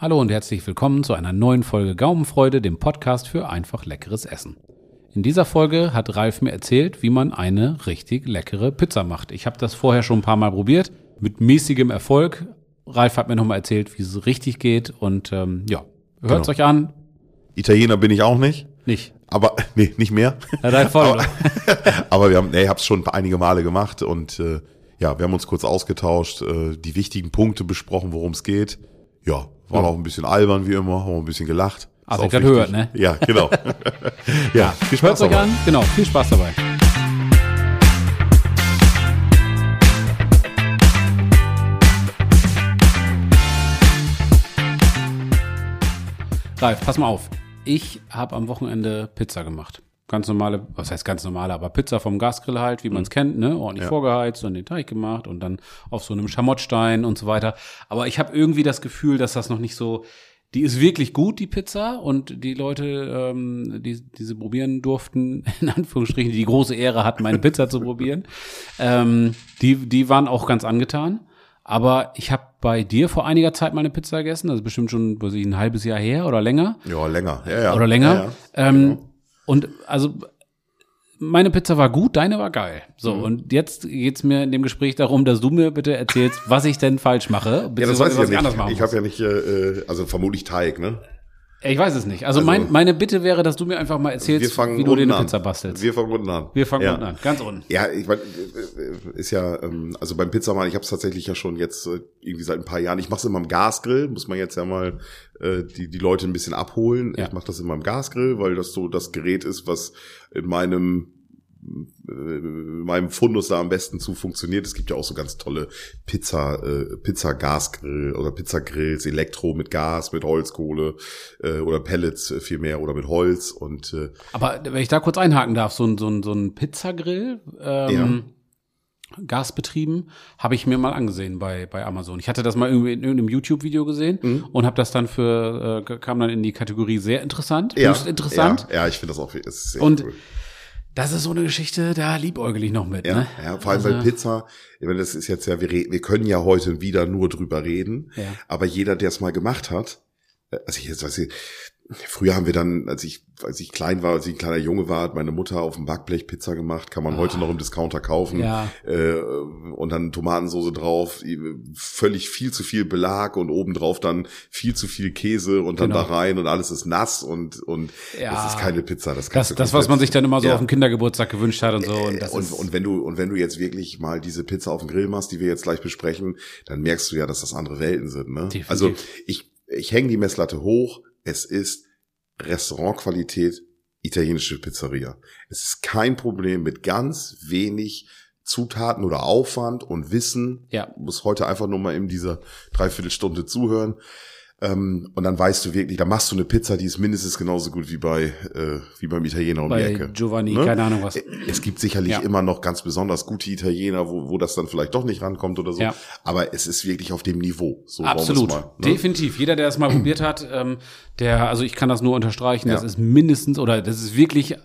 Hallo und herzlich willkommen zu einer neuen Folge Gaumenfreude, dem Podcast für einfach leckeres Essen. In dieser Folge hat Ralf mir erzählt, wie man eine richtig leckere Pizza macht. Ich habe das vorher schon ein paar Mal probiert, mit mäßigem Erfolg. Ralf hat mir nochmal erzählt, wie es richtig geht und ähm, ja, hört es Genau. euch an. Italiener bin ich auch nicht. Nicht. Aber, nee, nicht mehr. Ja, dein voll, aber, aber wir haben, nee, ich habe es schon einige Male gemacht und äh, ja, wir haben uns kurz ausgetauscht, äh, die wichtigen Punkte besprochen, worum es geht. Ja, war Ja. auch ein bisschen albern wie immer, haben ein bisschen gelacht. Also Ist ich auch grad wichtig. hört, ne? Ja, genau. ja, viel Hört Spaß euch dabei. an. Genau, viel Spaß dabei. Ralf, pass mal auf. Ich habe am Wochenende Pizza gemacht. Ganz normale, was heißt ganz normale, aber Pizza vom Gasgrill halt, wie man es kennt, ne? Ordentlich Ja. vorgeheizt und den Teig gemacht und dann auf so einem Schamottstein und so weiter. Aber ich habe irgendwie das Gefühl, dass das noch nicht so. Die ist wirklich gut, die Pizza, und die Leute, ähm, die, die sie probieren durften, in Anführungsstrichen, die die große Ehre hatten, meine Pizza zu probieren, ähm, die, die waren auch ganz angetan. Aber ich habe bei dir vor einiger Zeit mal eine Pizza gegessen, also bestimmt schon, weiß ich, ein halbes Jahr her oder länger. Ja, länger. Ja, ja. Oder länger. Ja, ja. Ähm, Und also meine Pizza war gut, deine war geil. So, Mhm. und jetzt geht's mir in dem Gespräch darum, dass du mir bitte erzählst, was ich denn falsch mache. Ja, das weiß ich ja nicht. Ich habe ja nicht, äh, also vermutlich Teig, ne? Ich weiß es nicht. Also, Also- mein, meine Bitte wäre, dass du mir einfach mal erzählst, wie du dir eine. Pizza bastelst. Wir fangen unten an. Wir fangen ja. unten an, ganz unten. Ja, ich meine, ist ja, ähm, also beim Pizzamann, ich habe es tatsächlich ja schon jetzt äh, irgendwie seit ein paar Jahren. Ich mache es immer im Gasgrill, muss man jetzt ja mal äh, die, die Leute ein bisschen abholen. Ja. Ich mache das immer im Gasgrill, weil das so das Gerät ist, was in meinem äh, meinem Fundus da am besten zu funktioniert. Es gibt ja auch so ganz tolle Pizza, äh, Pizza-Gasgrill oder Pizzagrills, Elektro mit Gas, mit Holzkohle äh, oder Pellets äh, vielmehr oder mit Holz und äh, Aber wenn ich da kurz einhaken darf, so ein, so ein, so ein Pizzagrill, ähm, gasbetrieben, habe ich mir mal angesehen bei, bei Amazon. Ich hatte das mal irgendwie in irgendeinem YouTube-Video gesehen Mhm. und habe das dann für, äh, kam dann in die Kategorie sehr interessant, höchst interessant. Ja, ja ich finde das auch ist sehr Und cool. Das ist so eine Geschichte, da liebäugel ich noch mit. Ja, ne? ja, vor allem Also- bei Pizza, ich meine, das ist jetzt ja, wir, wir können ja heute wieder nur drüber reden, Ja. aber jeder, der es mal gemacht hat, äh, also ich jetzt weiß ich, früher haben wir dann, als ich, als ich klein war, als ich ein kleiner Junge war, hat meine Mutter auf dem Backblech Pizza gemacht, kann man heute noch im Discounter kaufen, Ah. Ja. äh, und dann Tomatensoße drauf, völlig viel zu viel Belag und obendrauf dann viel zu viel Käse und dann Genau. da rein und alles ist nass und, und Ja. es ist keine Pizza. Das, Das, das, was man sich dann immer so Ja. auf dem Kindergeburtstag gewünscht hat und so. Und, das und, ist, und wenn du und wenn du jetzt wirklich mal diese Pizza auf dem Grill machst, die wir jetzt gleich besprechen, dann merkst du ja, dass das andere Welten sind. Ne? Definitiv. Also ich ich hänge die Messlatte hoch. Es ist Restaurantqualität italienische Pizzeria. Es ist kein Problem mit ganz wenig Zutaten oder Aufwand und Wissen. Ja. Muss heute einfach nur mal in dieser Dreiviertelstunde zuhören. Ähm, und dann weißt du wirklich, da machst du eine Pizza, die ist mindestens genauso gut wie bei äh, wie beim Italiener um die bei Ecke. Giovanni, Ne? keine Ahnung was. Es gibt sicherlich Ja. immer noch ganz besonders gute Italiener, wo, wo das dann vielleicht doch nicht rankommt oder so. Ja. Aber es ist wirklich auf dem Niveau. So Absolut, Mal, ne? definitiv. Jeder, der es mal probiert hat, ähm, der, also ich kann das nur unterstreichen, Ja. das ist mindestens oder das ist wirklich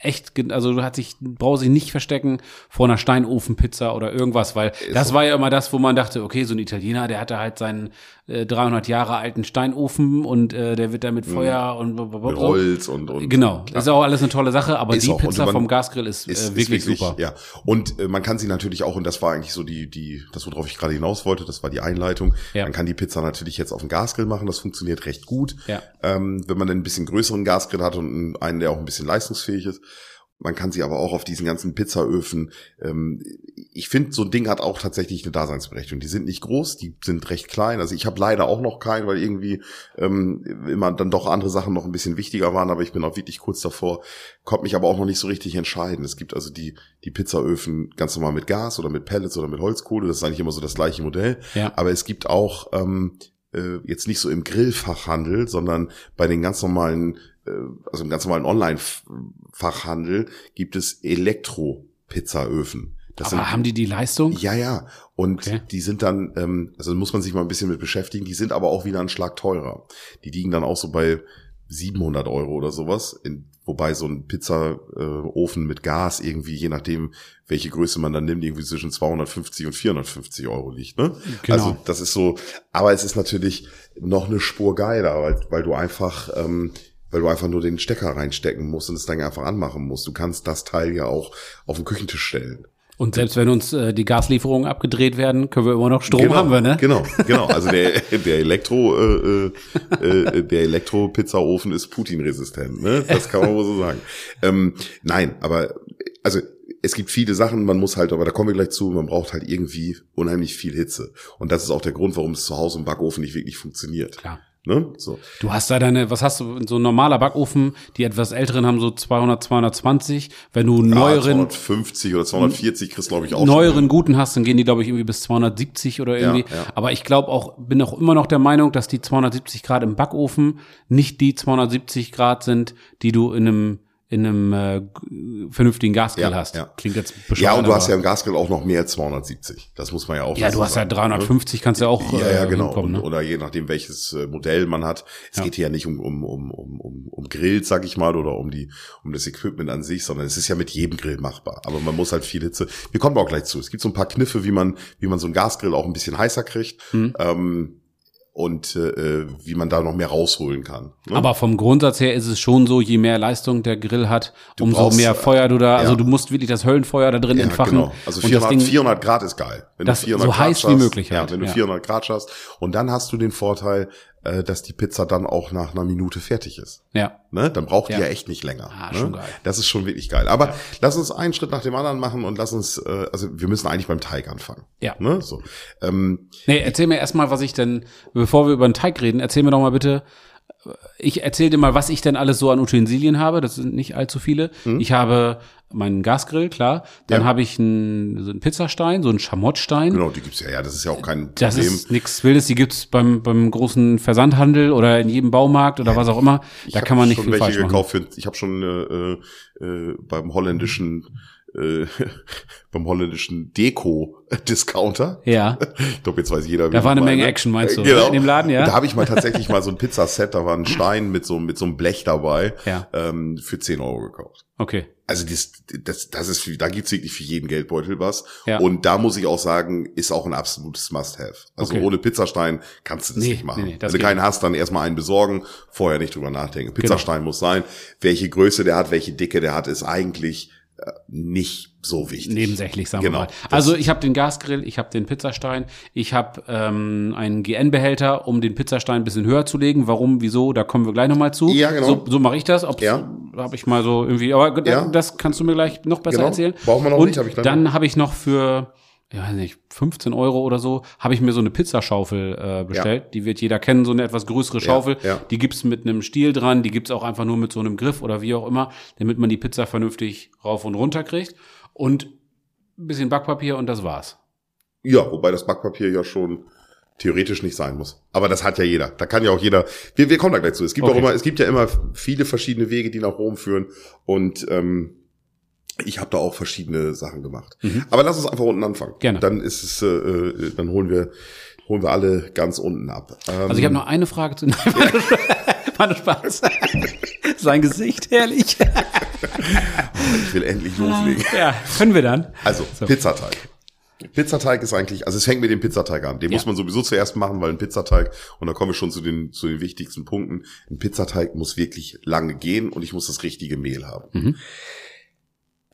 echt, also du hat sich, brauchst dich nicht verstecken vor einer Steinofenpizza oder irgendwas, weil das war ja immer das, wo man dachte, okay, so ein Italiener, der hatte halt seinen äh, 300 Jahre alten Steinofen und äh, der wird da mit Feuer und Mhm. Mit Holz und, und Genau, ist auch alles eine tolle Sache, aber Ist die auch. Pizza man- vom Gasgrill ist, ist, äh, wirklich, ist wirklich super. Ja. Und äh, man kann sie natürlich auch, und das war eigentlich so die, die, das, worauf ich gerade hinaus wollte, das war die Einleitung. Ja. Man kann die Pizza natürlich jetzt auf dem Gasgrill machen, das funktioniert recht gut. Ja. Ähm, wenn man einen bisschen größeren Gasgrill hat und einen, der auch ein bisschen leistungsfähig ist. Man kann sie aber auch auf diesen ganzen Pizzaöfen. Ähm, ich finde, so ein Ding hat auch tatsächlich eine Daseinsberechtigung. Die sind nicht groß, die sind recht klein. Also ich habe leider auch noch keinen, weil irgendwie ähm, immer dann doch andere Sachen noch ein bisschen wichtiger waren. Aber ich bin auch wirklich kurz davor, konnte mich aber auch noch nicht so richtig entscheiden. Es gibt also die die Pizzaöfen ganz normal mit Gas oder mit Pellets oder mit Holzkohle. Das ist eigentlich immer so das gleiche Modell. Ja. Aber es gibt auch ähm, äh, jetzt nicht so im Grillfachhandel, sondern bei den ganz normalen, also im ganz normalen Online-Fachhandel gibt es Elektro-Pizzaöfen. Das aber haben die die Leistung? ja, ja. Und Okay. die sind dann, ähm, also muss man sich mal ein bisschen mit beschäftigen, die sind aber auch wieder einen Schlag teurer. Die liegen dann auch so bei 700 Euro oder sowas. In, wobei so ein Pizzaofen äh, mit Gas irgendwie, je nachdem, welche Größe man dann nimmt, irgendwie zwischen 250 und 450 Euro liegt. Ne? Genau. Also das ist so, aber es ist natürlich noch eine Spur geiler, weil, weil du einfach ähm, weil du einfach nur den Stecker reinstecken musst und es dann einfach anmachen musst. Du kannst das Teil ja auch auf den Küchentisch stellen. Und selbst wenn uns äh, die Gaslieferungen abgedreht werden, können wir immer noch Strom genau, haben wir, ne? Genau, genau. Also der, der Elektro, äh, äh, äh, der Elektro-Pizzaofen ist Putin-resistent, ne? Das kann man wohl so sagen. Ähm, nein, aber also es gibt viele Sachen, man muss halt, aber da kommen wir gleich zu, man braucht halt irgendwie unheimlich viel Hitze. Und das ist auch der Grund, warum es zu Hause im Backofen nicht wirklich funktioniert. Klar. Ne? So. Du hast da deine, was hast du, so ein normaler Backofen, die etwas älteren haben so 200, 220. Wenn du neueren. Ja, 250 oder 240 kriegst, glaube ich, auch. Neueren schon. guten hast, dann gehen die, glaube ich, irgendwie bis 270 oder irgendwie. Ja, ja. Aber ich glaube auch, bin auch immer noch der Meinung, dass die 270 Grad im Backofen nicht die 270 Grad sind, die du in einem in einem äh, vernünftigen Gasgrill ja, hast. Ja. Klingt jetzt bescheuert. Ja, und du hast ja im Gasgrill auch noch mehr als 270. Das muss man ja auch Ja, du hast sagen, ja 350, ne? kannst ja auch Ja, ja, äh, genau. Ne? Oder je nachdem, welches äh, Modell man hat. Es ja. geht hier ja nicht um, um, um, um, um, um Grills, sag ich mal, oder um die, um das Equipment an sich, sondern es ist ja mit jedem Grill machbar. Aber man muss halt viel Hitze. Wir kommen auch gleich zu. Es gibt so ein paar Kniffe, wie man, wie man so einen Gasgrill auch ein bisschen heißer kriegt. Hm. Ähm, und äh, wie man da noch mehr rausholen kann. Ne? Aber vom Grundsatz her ist es schon so, je mehr Leistung der Grill hat, du umso brauchst, mehr Feuer du da, also ja. also du musst wirklich das Höllenfeuer da drin ja, entfachen. Genau. Also 400, Ding, 400 Grad ist geil. Wenn das du 400 so Grad heiß schaffst, wie möglich halt. Ja, wenn du ja. 400 Grad schaffst. Und dann hast du den Vorteil, äh, dass die Pizza dann auch nach einer Minute fertig ist. Ja. Ne? Dann braucht ja. die ja echt nicht länger. Ah, ne? schon geil. Das ist schon wirklich geil. Aber ja. lass uns einen Schritt nach dem anderen machen und lass uns, äh, also wir müssen eigentlich beim Teig anfangen. Ja. Ne? So. Ähm, nee, erzähl mir erstmal, was ich denn, bevor wir über den Teig reden, erzähl mir doch mal bitte, ich erzähle dir mal, was ich denn alles so an Utensilien habe. Das sind nicht allzu viele. Mhm. Ich habe meinen Gasgrill, klar. Dann ja. habe ich einen, so einen Pizzastein, so einen Schamottstein. Genau, die gibt's ja. Ja, das ist ja auch kein Problem. Das ist nichts Wildes. Die gibt's beim, beim großen Versandhandel oder in jedem Baumarkt oder ja, was auch immer. Da kann man nicht viel falsch machen. Gekauft für, ich habe schon äh, äh, beim holländischen äh, beim holländischen Deko-Discounter. Ja. Ich glaube, jetzt weiß jeder, wie Da war eine meine. Menge Action, meinst du? Genau. In dem Laden, ja. da habe ich mal tatsächlich mal so ein Pizzaset, da war ein Stein mit so, mit so einem Blech dabei, ja. ähm, für 10 Euro gekauft. Okay. Also das, das, das ist, da gibt's wirklich für jeden Geldbeutel was. Ja. Und da muss ich auch sagen, ist auch ein absolutes Must-Have. Also okay. ohne Pizzastein kannst du das nee, nicht machen. Nee, nee, Wenn du keinen hast, dann erstmal einen besorgen, vorher nicht drüber nachdenken. Genau. Pizzastein genau. muss sein. Welche Größe der hat, welche Dicke der hat, ist eigentlich nicht so wichtig. Nebensächlich, sagen genau, wir mal. Also ich habe den Gasgrill, ich habe den Pizzastein, ich habe ähm, einen GN-Behälter, um den Pizzastein ein bisschen höher zu legen. Warum, wieso, da kommen wir gleich nochmal zu. Ja, genau. So, so mache ich das. Ob's, ja. Habe ich mal so irgendwie, aber ja. das kannst du mir gleich noch besser genau. erzählen. Brauchen wir noch Und nicht, hab ich dann habe ich noch für ich weiß nicht, 15 Euro oder so, habe ich mir so eine Pizzaschaufel äh, bestellt. Ja. Die wird jeder kennen, so eine etwas größere Schaufel. Ja, ja. Die gibt's mit einem Stiel dran, die gibt's auch einfach nur mit so einem Griff oder wie auch immer, damit man die Pizza vernünftig rauf und runter kriegt. Und ein bisschen Backpapier und das war's. Ja, wobei das Backpapier ja schon theoretisch nicht sein muss. Aber das hat ja jeder. Da kann ja auch jeder. Wir, wir kommen da gleich zu. Es gibt okay. auch immer, es gibt ja immer viele verschiedene Wege, die nach Rom führen. Und ähm, ich habe da auch verschiedene Sachen gemacht. Mhm. Aber lass uns einfach unten anfangen. Gerne. Dann ist es, äh, äh dann holen wir holen wir alle ganz unten ab. Ähm, also ich habe noch eine Frage zu. Nein, war nur Spaß. Sein Gesicht, herrlich. ich will endlich loslegen. Ja, können wir dann. Also so. Pizzateig. Pizzateig ist eigentlich, also es fängt mit dem Pizzateig an. Den ja. muss man sowieso zuerst machen, weil ein Pizzateig, und da komme ich schon zu den, zu den wichtigsten Punkten, ein Pizzateig muss wirklich lange gehen und ich muss das richtige Mehl haben. Mhm.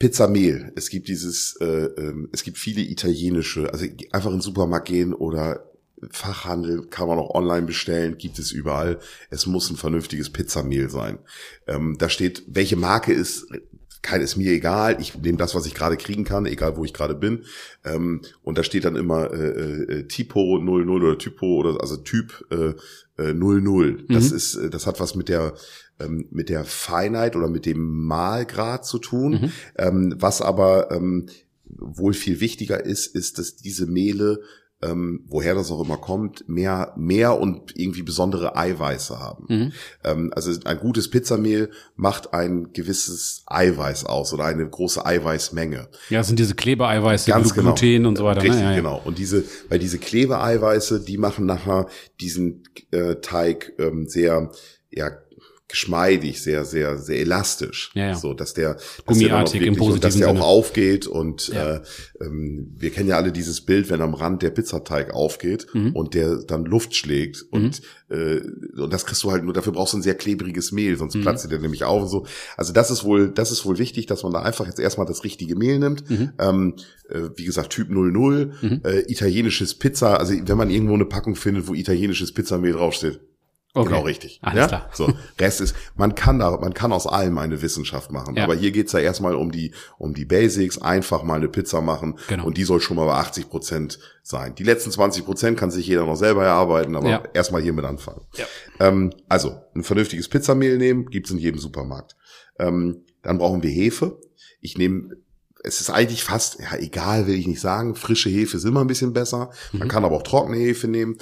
Pizzamehl. Es gibt dieses, äh, äh, es gibt viele italienische, also einfach in den Supermarkt gehen oder Fachhandel kann man auch online bestellen, gibt es überall. Es muss ein vernünftiges Pizzamehl sein. Ähm, da steht, welche Marke ist, kein ist mir egal. Ich nehme das, was ich gerade kriegen kann, egal wo ich gerade bin. Ähm, und da steht dann immer äh, äh, Tipo 00 oder Typo oder also Typ äh, äh, 00. Das mhm. ist, äh, das hat was mit der ähm, mit der Feinheit oder mit dem Mahlgrad zu tun. Mhm. Ähm, was aber ähm, wohl viel wichtiger ist, ist, dass diese Mehle ähm, woher das auch immer kommt, mehr, mehr und irgendwie besondere Eiweiße haben. Mhm. Ähm, also ein gutes Pizzamehl macht ein gewisses Eiweiß aus oder eine große Eiweißmenge. Ja, das sind diese Klebeeiweiße, Ganz Gluten genau. und so weiter. Ne? Richtig, ne? ja, ja. genau. Und diese, weil diese Klebeeiweiße, die machen nachher diesen äh, Teig ähm, sehr, ja, geschmeidig, sehr, sehr, sehr elastisch. Ja, ja. So, dass der, dass Gummiartig der im wirklich, und dass der positiven auch Sinne. aufgeht und Ja. äh, ähm, wir kennen ja alle dieses Bild, wenn am Rand der Pizzateig aufgeht Mhm. und der dann Luft schlägt und äh, und das kriegst du halt nur, dafür brauchst du ein sehr klebriges Mehl, sonst Mhm. platzt der nämlich auf und so. Also das ist wohl, das ist wohl wichtig, dass man da einfach jetzt erstmal das richtige Mehl nimmt. Mhm. Ähm, äh, wie gesagt, Typ 00, äh, italienisches Pizza, also wenn man irgendwo eine Packung findet, wo italienisches Pizzamehl draufsteht, Okay. Genau richtig. Alles ja? klar. So, Rest ist, man kann da, man kann aus allem eine Wissenschaft machen. Ja. Aber hier geht's ja erstmal um die, um die Basics, einfach mal eine Pizza machen. Genau. Und die soll schon mal bei 80 Prozent sein. Die letzten 20 Prozent kann sich jeder noch selber erarbeiten, aber Ja. erstmal hiermit anfangen. Ja. Ähm, also, ein vernünftiges Pizzamehl nehmen, gibt's in jedem Supermarkt. Ähm, dann brauchen wir Hefe. Ich nehme es ist eigentlich fast, ja, egal, will ich nicht sagen. Frische Hefe ist immer ein bisschen besser. Man kann aber auch trockene Hefe nehmen.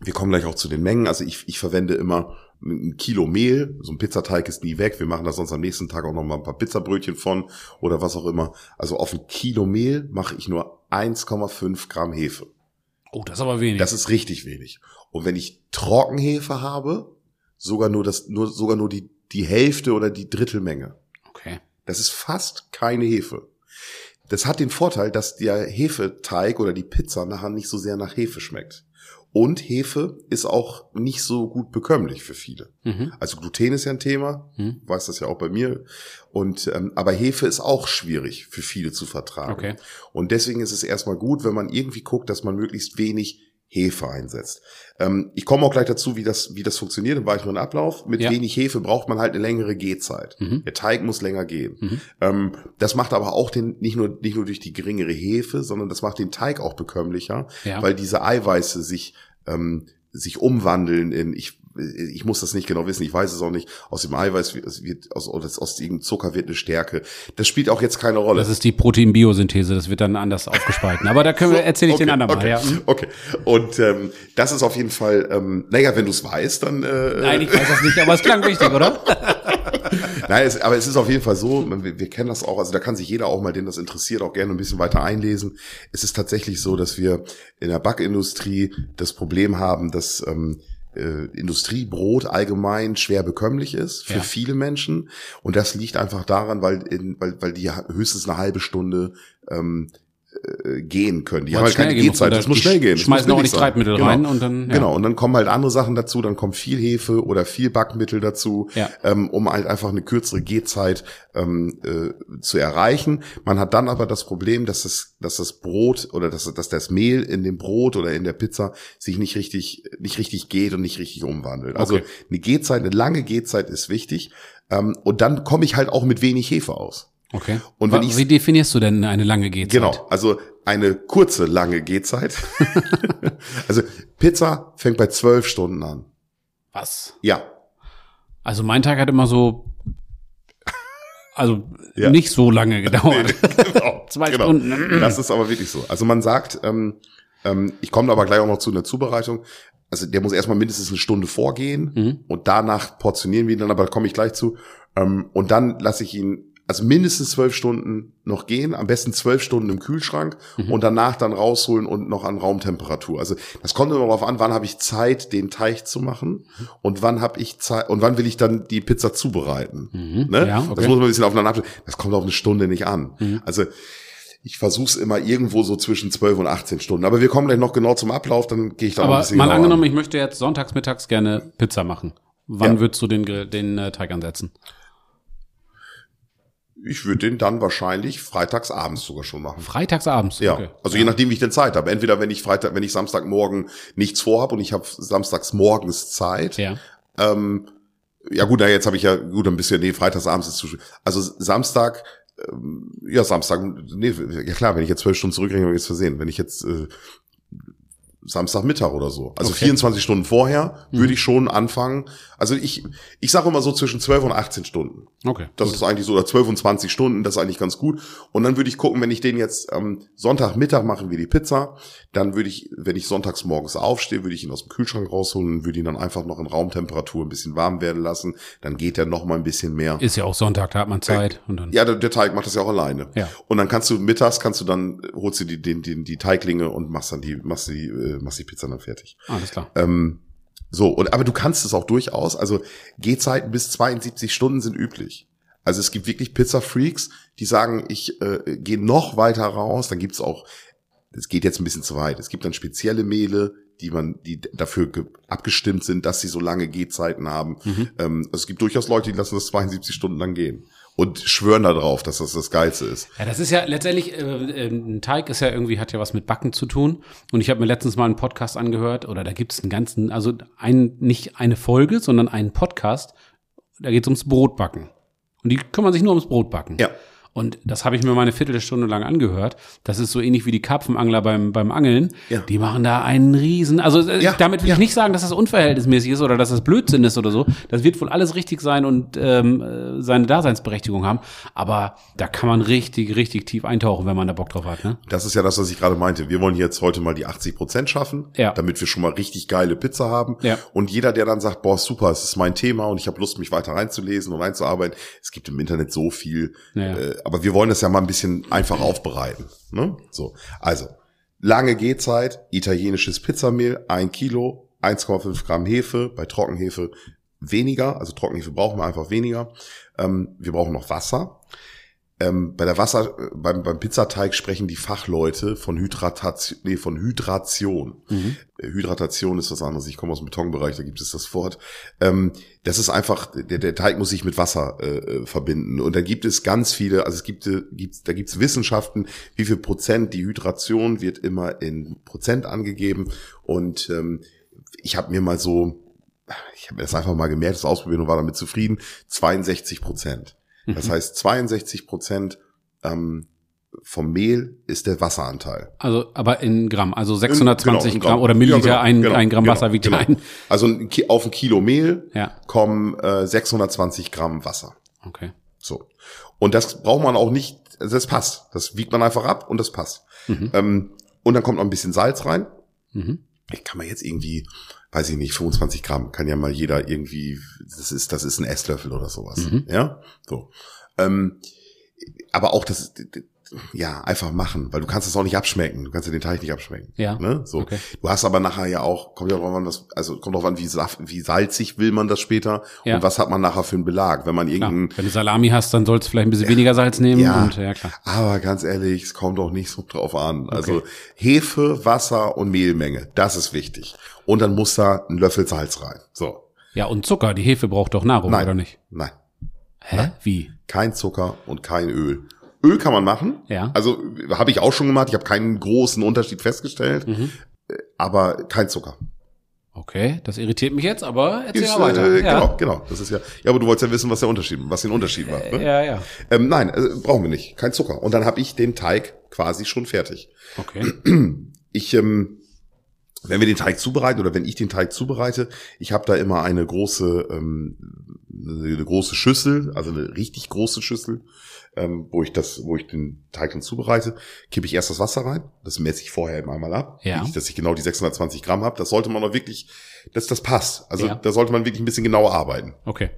Wir kommen gleich auch zu den Mengen. Also ich, ich verwende immer ein Kilo Mehl. So ein Pizzateig ist nie weg. Wir machen da sonst am nächsten Tag auch noch mal ein paar Pizzabrötchen von oder was auch immer. Also auf ein Kilo Mehl mache ich nur 1,5 Gramm Hefe. Oh, das ist aber wenig. Das ist richtig wenig. Und wenn ich Trockenhefe habe, sogar nur das, nur, sogar nur die, die Hälfte oder die Drittelmenge. okay. Das ist fast keine Hefe. Das hat den Vorteil, dass der Hefeteig oder die Pizza nachher nicht so sehr nach Hefe schmeckt. Und Hefe ist auch nicht so gut bekömmlich für viele. Mhm. Also Gluten ist ja ein Thema, Mhm. weiß das ja auch bei mir. Und ähm, aber Hefe ist auch schwierig für viele zu vertragen. Okay. Und deswegen ist es erstmal gut, wenn man irgendwie guckt, dass man möglichst wenig Hefe einsetzt. Ähm, ich komme auch gleich dazu, wie das, wie das funktioniert im weiteren Ablauf. Mit Ja. wenig Hefe braucht man halt eine längere Gehzeit. Mhm. Der Teig muss länger gehen. Mhm. Ähm, das macht aber auch den, nicht nur, nicht nur durch die geringere Hefe, sondern das macht den Teig auch bekömmlicher, Ja. weil diese Eiweiße sich, ähm, sich umwandeln in, ich, ich muss das nicht genau wissen, ich weiß es auch nicht, aus dem Eiweiß wird, aus, aus, aus dem Zucker wird eine Stärke. Das spielt auch jetzt keine Rolle. Das ist die Proteinbiosynthese, das wird dann anders aufgespalten. Aber da können wir, erzähle ich den anderen okay, mal. Ja. Hm? Okay. Und ähm, das ist auf jeden Fall, ähm, naja, wenn du es weißt, dann. Äh, Nein, ich weiß das nicht, aber es klang wichtig, oder? Nein, es, aber es ist auf jeden Fall so, wir, wir kennen das auch, also da kann sich jeder auch mal, den das interessiert, auch gerne ein bisschen weiter einlesen. Es ist tatsächlich so, dass wir in der Backindustrie das Problem haben, dass ähm, äh, Industriebrot allgemein schwer bekömmlich ist für Ja. viele Menschen. Und das liegt einfach daran, weil, in, weil, weil die höchstens eine halbe Stunde ähm, äh, gehen können. Die Weil haben halt keine. Gehzeit, das da- muss schnell gehen. schmeißen auch nicht. Treibmittel genau. rein und dann, ja. Genau, und dann kommen halt andere Sachen dazu, dann kommt viel Hefe oder viel Backmittel dazu, Ja. ähm, um halt einfach eine kürzere Gehzeit ähm, äh, zu erreichen. Man hat dann aber das Problem, dass das, dass das Brot oder dass, dass das Mehl in dem Brot oder in der Pizza sich nicht richtig, nicht richtig geht und nicht richtig umwandelt. Also Okay. eine Gehzeit, eine lange Gehzeit ist wichtig. Ähm, und dann komme ich halt auch mit wenig Hefe aus. Okay. Und wenn ich's- Wie definierst du denn eine lange Gehzeit? Genau, also eine kurze, lange Gehzeit. also Pizza fängt bei zwölf Stunden an. Was? Ja, Also mein Tag hat immer so, also Ja. nicht so lange gedauert. genau, Zwei genau. Stunden. Das ist aber wirklich so. Also man sagt, ähm, ähm, ich komme aber gleich auch noch zu einer Zubereitung. Also der muss erstmal mindestens eine Stunde vorgehen Mhm. und danach portionieren wir ihn dann, aber da komme ich gleich zu. Ähm, und dann lasse ich ihn also mindestens zwölf Stunden noch gehen, am besten zwölf Stunden im Kühlschrank Mhm. und danach dann rausholen und noch an Raumtemperatur. Also das kommt immer darauf an, wann habe ich Zeit, den Teig zu machen und wann habe ich Zeit und wann will ich dann die Pizza zubereiten. Mhm. Ne? Ja, Das okay. muss man ein bisschen aufeinander abstimmen. Das kommt auf eine Stunde nicht an. Also ich versuche es immer irgendwo so zwischen 12 und 18 Stunden. Aber wir kommen gleich noch genau zum Ablauf, dann gehe ich da noch ein Aber bisschen mal angenommen, an. ich möchte jetzt sonntags mittags gerne Pizza machen. Wann Ja. würdest du den, den äh, Teig ansetzen? Ich würde den dann wahrscheinlich freitags abends sogar schon machen. Freitags abends. Ja, Okay. also je nachdem, wie ich denn Zeit habe. Entweder wenn ich Freitag, wenn ich Samstagmorgen nichts vorhabe und ich habe samstags morgens Zeit. Ja. Ähm, ja gut, na, jetzt habe ich ja gut ein bisschen, nee, freitags abends ist zu spät. Also Samstag, ähm, ja Samstag, nee, ja klar, wenn ich jetzt zwölf Stunden zurückrechne, habe ich jetzt versehen. Wenn ich jetzt äh, Samstagmittag oder so. Also Okay. 24 Stunden vorher Mhm. würde ich schon anfangen. Also ich, ich sage immer so zwischen 12 und 18 Stunden. Okay. Das ist eigentlich so, oder 12 und 20 Stunden, das ist eigentlich ganz gut. Und dann würde ich gucken, wenn ich den jetzt ähm, Sonntagmittag machen wir die Pizza, dann würde ich, wenn ich sonntags morgens aufstehe, würde ich ihn aus dem Kühlschrank rausholen und würde ihn dann einfach noch in Raumtemperatur ein bisschen warm werden lassen. Dann geht er noch mal ein bisschen mehr. Ist ja auch Sonntag, da hat man Zeit. Und dann, Ja, der, der Teig macht das ja auch alleine. Ja. Und dann kannst du mittags kannst du dann holst du die, den, den, die Teiglinge und machst dann die machst die äh, machst die Pizza dann fertig. alles klar. Ähm, So, und aber du kannst es auch durchaus. Also Gehzeiten bis 72 Stunden sind üblich. Also es gibt wirklich Pizza-Freaks, die sagen, ich äh, gehe noch weiter raus. Dann gibt's auch, es geht jetzt ein bisschen zu weit. Es gibt dann spezielle Mehle, die man, die dafür abgestimmt sind, dass sie so lange Gehzeiten haben. Mhm. Ähm, also es gibt durchaus Leute, die lassen das 72 Stunden lang gehen und schwören darauf, dass das das Geilste ist. Ja, das ist ja letztendlich, äh, äh, ein Teig ist ja irgendwie, hat ja was mit Backen zu tun. Und ich habe mir letztens mal einen Podcast angehört, oder da gibt es einen ganzen, also ein, nicht eine Folge, sondern einen Podcast, da geht es ums Brotbacken. Und die kümmern sich nur ums Brotbacken. Ja. Und das habe ich mir mal eine Viertelstunde lang angehört. Das ist so ähnlich wie die Karpfenangler beim, beim Angeln. Ja. Die machen da einen riesen, also äh, Ja, damit will ja. ich nicht sagen, dass das unverhältnismäßig ist oder dass das Blödsinn ist oder so. Das wird wohl alles richtig sein und ähm, äh, seine Daseinsberechtigung haben. Aber da kann man richtig, richtig tief eintauchen, wenn man da Bock drauf hat. Ne? Das ist ja das, was ich gerade meinte. Wir wollen jetzt heute mal die 80 Prozent schaffen, Ja. damit wir schon mal richtig geile Pizza haben. Ja. Und jeder, der dann sagt, boah, super, es ist mein Thema und ich habe Lust, mich weiter reinzulesen und einzuarbeiten. Es gibt im Internet so viel. Ja. Äh, aber wir wollen das ja mal ein bisschen einfach aufbereiten. Ne? So, also lange Gehzeit, italienisches Pizzamehl, ein Kilo, 1,5 Gramm Hefe, bei Trockenhefe weniger, also Trockenhefe brauchen wir einfach weniger. Ähm, wir brauchen noch Wasser. Ähm, bei der Wasser, äh, beim, beim Pizzateig sprechen die Fachleute von Hydratation, nee, von Hydration. Äh, Hydratation ist was anderes. Ich komme aus dem Betonbereich, da gibt es das Wort. Ähm, das ist einfach, der, der Teig muss sich mit Wasser äh, äh, verbinden. Und da gibt es ganz viele, also es gibt, gibt's, da gibt es Wissenschaften, wie viel Prozent die Hydration wird immer in Prozent angegeben. Und ähm, ich habe mir mal so, ich habe mir das einfach mal gemerkt, das ausprobiert und war damit zufrieden, 62 Prozent. Das heißt, 62 Prozent ähm, vom Mehl ist der Wasseranteil. Also, aber in Gramm, also 620 Genau, in Gramm oder Milliliter, Ja, genau, ein, genau, ein Gramm genau, Wasser wiegt genau. ein. Also auf ein Kilo Mehl Ja. kommen äh, 620 Gramm Wasser. Okay. So. Und das braucht man auch nicht, also das passt. Das wiegt man einfach ab und das passt. Ähm, und dann kommt noch ein bisschen Salz rein. Mhm. Ich kann man jetzt irgendwie, weiß ich nicht, 25 Gramm kann ja mal jeder irgendwie, das ist, das ist ein Esslöffel oder sowas. Mhm. Ja, so. Ähm, aber auch das, ja, einfach machen, weil du kannst es auch nicht abschmecken. Du kannst ja den Teig nicht abschmecken. Ja. Ne? So. Okay. Du hast aber nachher ja auch, kommt ja drauf an, was, also kommt drauf an, wie, wie salzig will man das später Ja. und was hat man nachher für einen Belag. Wenn man irgendeinen, Wenn du Salami hast, dann sollst du vielleicht ein bisschen weniger Salz nehmen. Ja. Und, ja, klar. aber ganz ehrlich, es kommt doch nicht so drauf an. Also Hefe, Wasser und Mehlmenge, das ist wichtig. Und dann muss da ein Löffel Salz rein. So. Ja, und Zucker. Die Hefe braucht doch Nahrung, Nein. oder nicht? Nein. Hä? Wie? Kein Zucker und kein Öl. Öl kann man machen. Ja. Also habe ich auch schon gemacht. Ich habe keinen großen Unterschied festgestellt. Mhm. Äh, Aber kein Zucker. Okay, das irritiert mich jetzt, aber erzähl Ist, mal weiter. Äh, ja. Genau, genau. Das ist ja. Ja, aber du wolltest ja wissen, was der Unterschied, was den Unterschied macht. Ne? ja, ja. Ähm, nein, äh, brauchen wir nicht. Kein Zucker. Und dann habe ich den Teig quasi schon fertig. Okay. Ich, ähm, wenn wir den Teig zubereiten oder wenn ich den Teig zubereite, ich habe da immer eine große, ähm, eine große Schüssel, also eine richtig große Schüssel, ähm, wo ich das, wo ich den Teig dann zubereite, kippe ich erst das Wasser rein, das messe ich vorher immer einmal ab, Ja. nicht, dass ich genau die 620 Gramm habe. Das sollte man auch wirklich, dass das passt. Also Ja. da sollte man wirklich ein bisschen genauer arbeiten. Okay.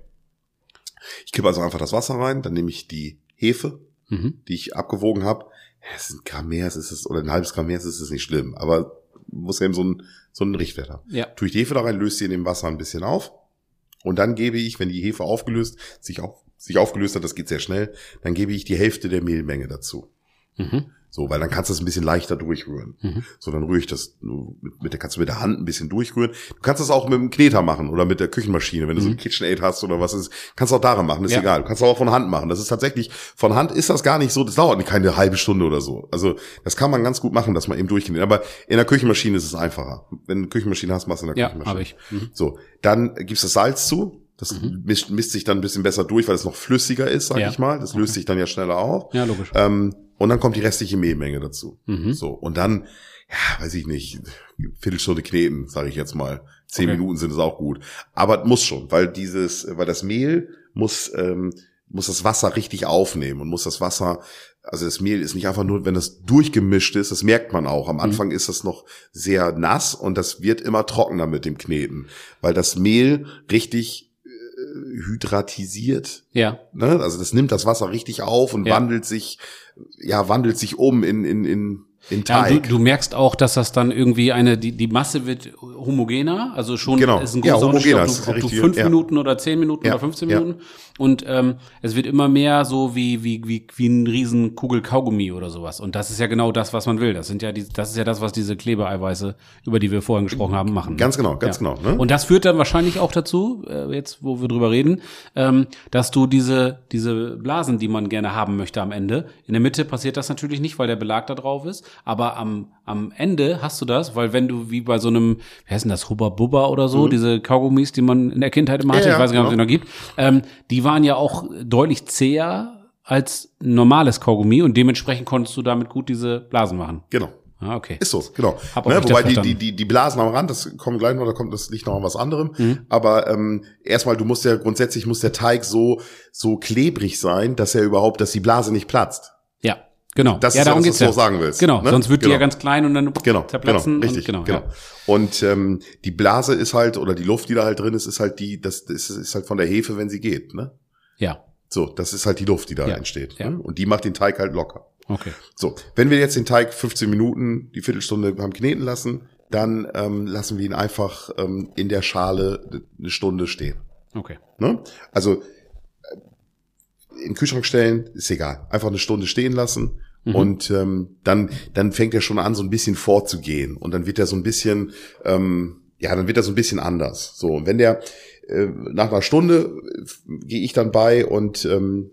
Ich kippe also einfach das Wasser rein, dann nehme ich die Hefe, Mhm. die ich abgewogen habe. Es ist ein Gramm mehr, es ist es, oder ein halbes Gramm mehr, es ist es nicht schlimm. Aber muss eben so ein, so ein Richtwert haben. Ja. Tue ich die Hefe da rein, löse sie in dem Wasser ein bisschen auf. Und dann gebe ich, wenn die Hefe aufgelöst, sich, auf, sich aufgelöst hat, das geht sehr schnell, dann gebe ich die Hälfte der Mehlmenge dazu. Mhm. So, weil dann kannst du es ein bisschen leichter durchrühren. Mhm. So, dann rühre ich das mit, mit der, kannst du mit der Hand ein bisschen durchrühren. Du kannst das auch mit dem Kneter machen oder mit der Küchenmaschine, wenn du so ein KitchenAid hast oder was ist, kannst du auch daran machen, ist Ja. egal. Du kannst auch von Hand machen. Das ist tatsächlich, von Hand ist das gar nicht so, das dauert nicht keine halbe Stunde oder so. Also, das kann man ganz gut machen, dass man eben durchknetet. Aber in der Küchenmaschine ist es einfacher. Wenn du eine Küchenmaschine hast, machst du in der Ja, Küchenmaschine. ich. Mhm. So, dann gibst du das Salz zu. Das mischt, mischt sich dann ein bisschen besser durch, weil es noch flüssiger ist, sag Ja. ich mal. Das löst sich dann ja schneller auf. Ja, logisch. Ähm, und dann kommt die restliche Mehlmenge dazu. Mhm. So, und dann, ja, weiß ich nicht, Viertelstunde kneten, sage ich jetzt mal. Zehn Okay. Minuten sind es auch gut. Aber muss schon, weil dieses, weil das Mehl muss, ähm, muss das Wasser richtig aufnehmen und muss das Wasser, also das Mehl ist nicht einfach nur, wenn das durchgemischt ist, das merkt man auch. Am Anfang ist das noch sehr nass und das wird immer trockener mit dem Kneten, weil das Mehl richtig äh, hydratisiert Ja. Ne? Also das nimmt das Wasser richtig auf und Ja. wandelt sich, ja, wandelt sich um in, in, in Ja, Teig. du, du merkst auch, dass das dann irgendwie eine, die, die Masse wird homogener, also schon Genau. ist ein Ja, großer Unterschied, homogener ob ist du, ob du fünf ja. Minuten oder zehn Minuten Ja, oder 15 ja. Minuten. Und ähm, es wird immer mehr so wie, wie, wie, wie ein riesen Kugel Kaugummi oder sowas. Und das ist ja genau das, was man will. Das sind ja die, das ist ja das, was diese Klebeeiweiße, über die wir vorhin gesprochen haben, machen. Ganz genau, ganz genau, ne? Und das führt dann wahrscheinlich auch dazu, äh, jetzt wo wir drüber reden, ähm, dass du diese, diese Blasen, die man gerne haben möchte am Ende, in der Mitte passiert das natürlich nicht, weil der Belag da drauf ist, aber am, am Ende hast du das, weil wenn du wie bei so einem, wie heißt denn das, Hubba Bubba oder so, diese Kaugummis, die man in der Kindheit immer hatte, Mhm. Ja, ich weiß gar nicht, ob es genau. noch gibt, ähm, die waren ja auch deutlich zäher als normales Kaugummi und dementsprechend konntest du damit gut diese Blasen machen. genau. Ah, okay. Ist so, genau. Ne, wobei die, die, die, die Blasen am Rand, das kommt gleich noch, da kommt das liegt noch an was anderem. Mhm. Aber ähm, erstmal, du musst ja grundsätzlich muss der Teig so so klebrig sein, dass er überhaupt, dass die Blase nicht platzt. Ja, genau. Das ja, ist ja, darum was geht's du ja. so sagen willst. Genau, ne? sonst wird die genau. ja ganz klein und dann Genau, zerplatzen. genau, richtig, und, genau. Ja. Und ähm, die Blase ist halt, oder die Luft, die da halt drin ist, ist halt die, das, das ist halt von der Hefe, wenn sie geht, ne? ja, So, das ist halt die Luft, die da Ja, entsteht. ja. Ne? Und die macht den Teig halt locker. okay. So, wenn wir jetzt den Teig 15 Minuten, die Viertelstunde haben kneten lassen, dann ähm, lassen wir ihn einfach ähm, in der Schale eine Stunde stehen. Okay. Ne? Also äh, in den Kühlschrank stellen, ist egal. Einfach eine Stunde stehen lassen. Und ähm, dann, dann fängt er schon an, so ein bisschen vorzugehen. Und dann wird er so ein bisschen, ähm, ja, dann wird er so ein bisschen anders. So, und wenn der äh, nach einer Stunde äh, gehe ich dann bei und ähm,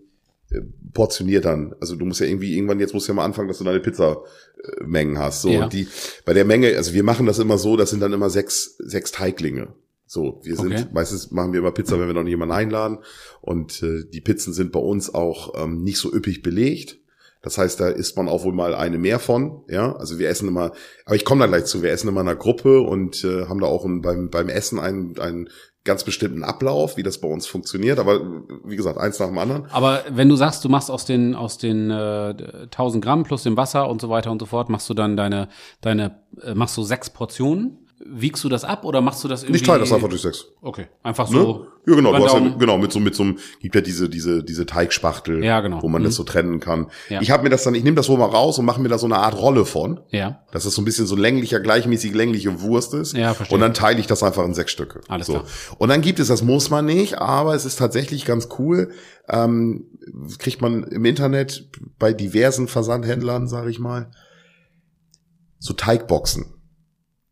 äh, portioniere dann. Also du musst ja irgendwie irgendwann, jetzt musst du ja mal anfangen, dass du deine Pizza-Mengen hast. So, Ja. und die, bei der Menge, also wir machen das immer so, das sind dann immer sechs, sechs Teiglinge. So, wir sind, Okay. meistens machen wir immer Pizza, wenn wir noch nicht jemanden einladen. Und äh, die Pizzen sind bei uns auch ähm, nicht so üppig belegt. Das heißt, da isst man auch wohl mal eine mehr von, ja. Also wir essen immer, aber ich komme da gleich zu, wir essen immer in einer Gruppe und äh, haben da auch ein, beim, beim Essen einen, einen ganz bestimmten Ablauf, wie das bei uns funktioniert. Aber wie gesagt, eins nach dem anderen. Aber wenn du sagst, du machst aus den aus den äh, 1000 Gramm plus dem Wasser und so weiter und so fort, machst du dann deine deine äh, machst du sechs Portionen? Wiegst du das ab oder machst du das irgendwie? Ich teile das einfach durch sechs. Okay, einfach Ne? so. ja, genau, du hast ja, genau, mit so, mit so einem, gibt ja diese, diese, diese Teigspachtel, Ja, genau. wo man Mhm. das so trennen kann. Ja. Ich habe mir das dann, ich nehme das wohl mal raus und mache mir da so eine Art Rolle von. Ja, Dass das so ein bisschen so länglicher, gleichmäßig längliche Wurst ist. Ja, verstehe. Und dann teile ich das einfach in sechs Stücke. Alles so. klar. Und dann gibt es, das muss man nicht, aber es ist tatsächlich ganz cool. Ähm, kriegt man im Internet bei diversen Versandhändlern, sage ich mal, so Teigboxen.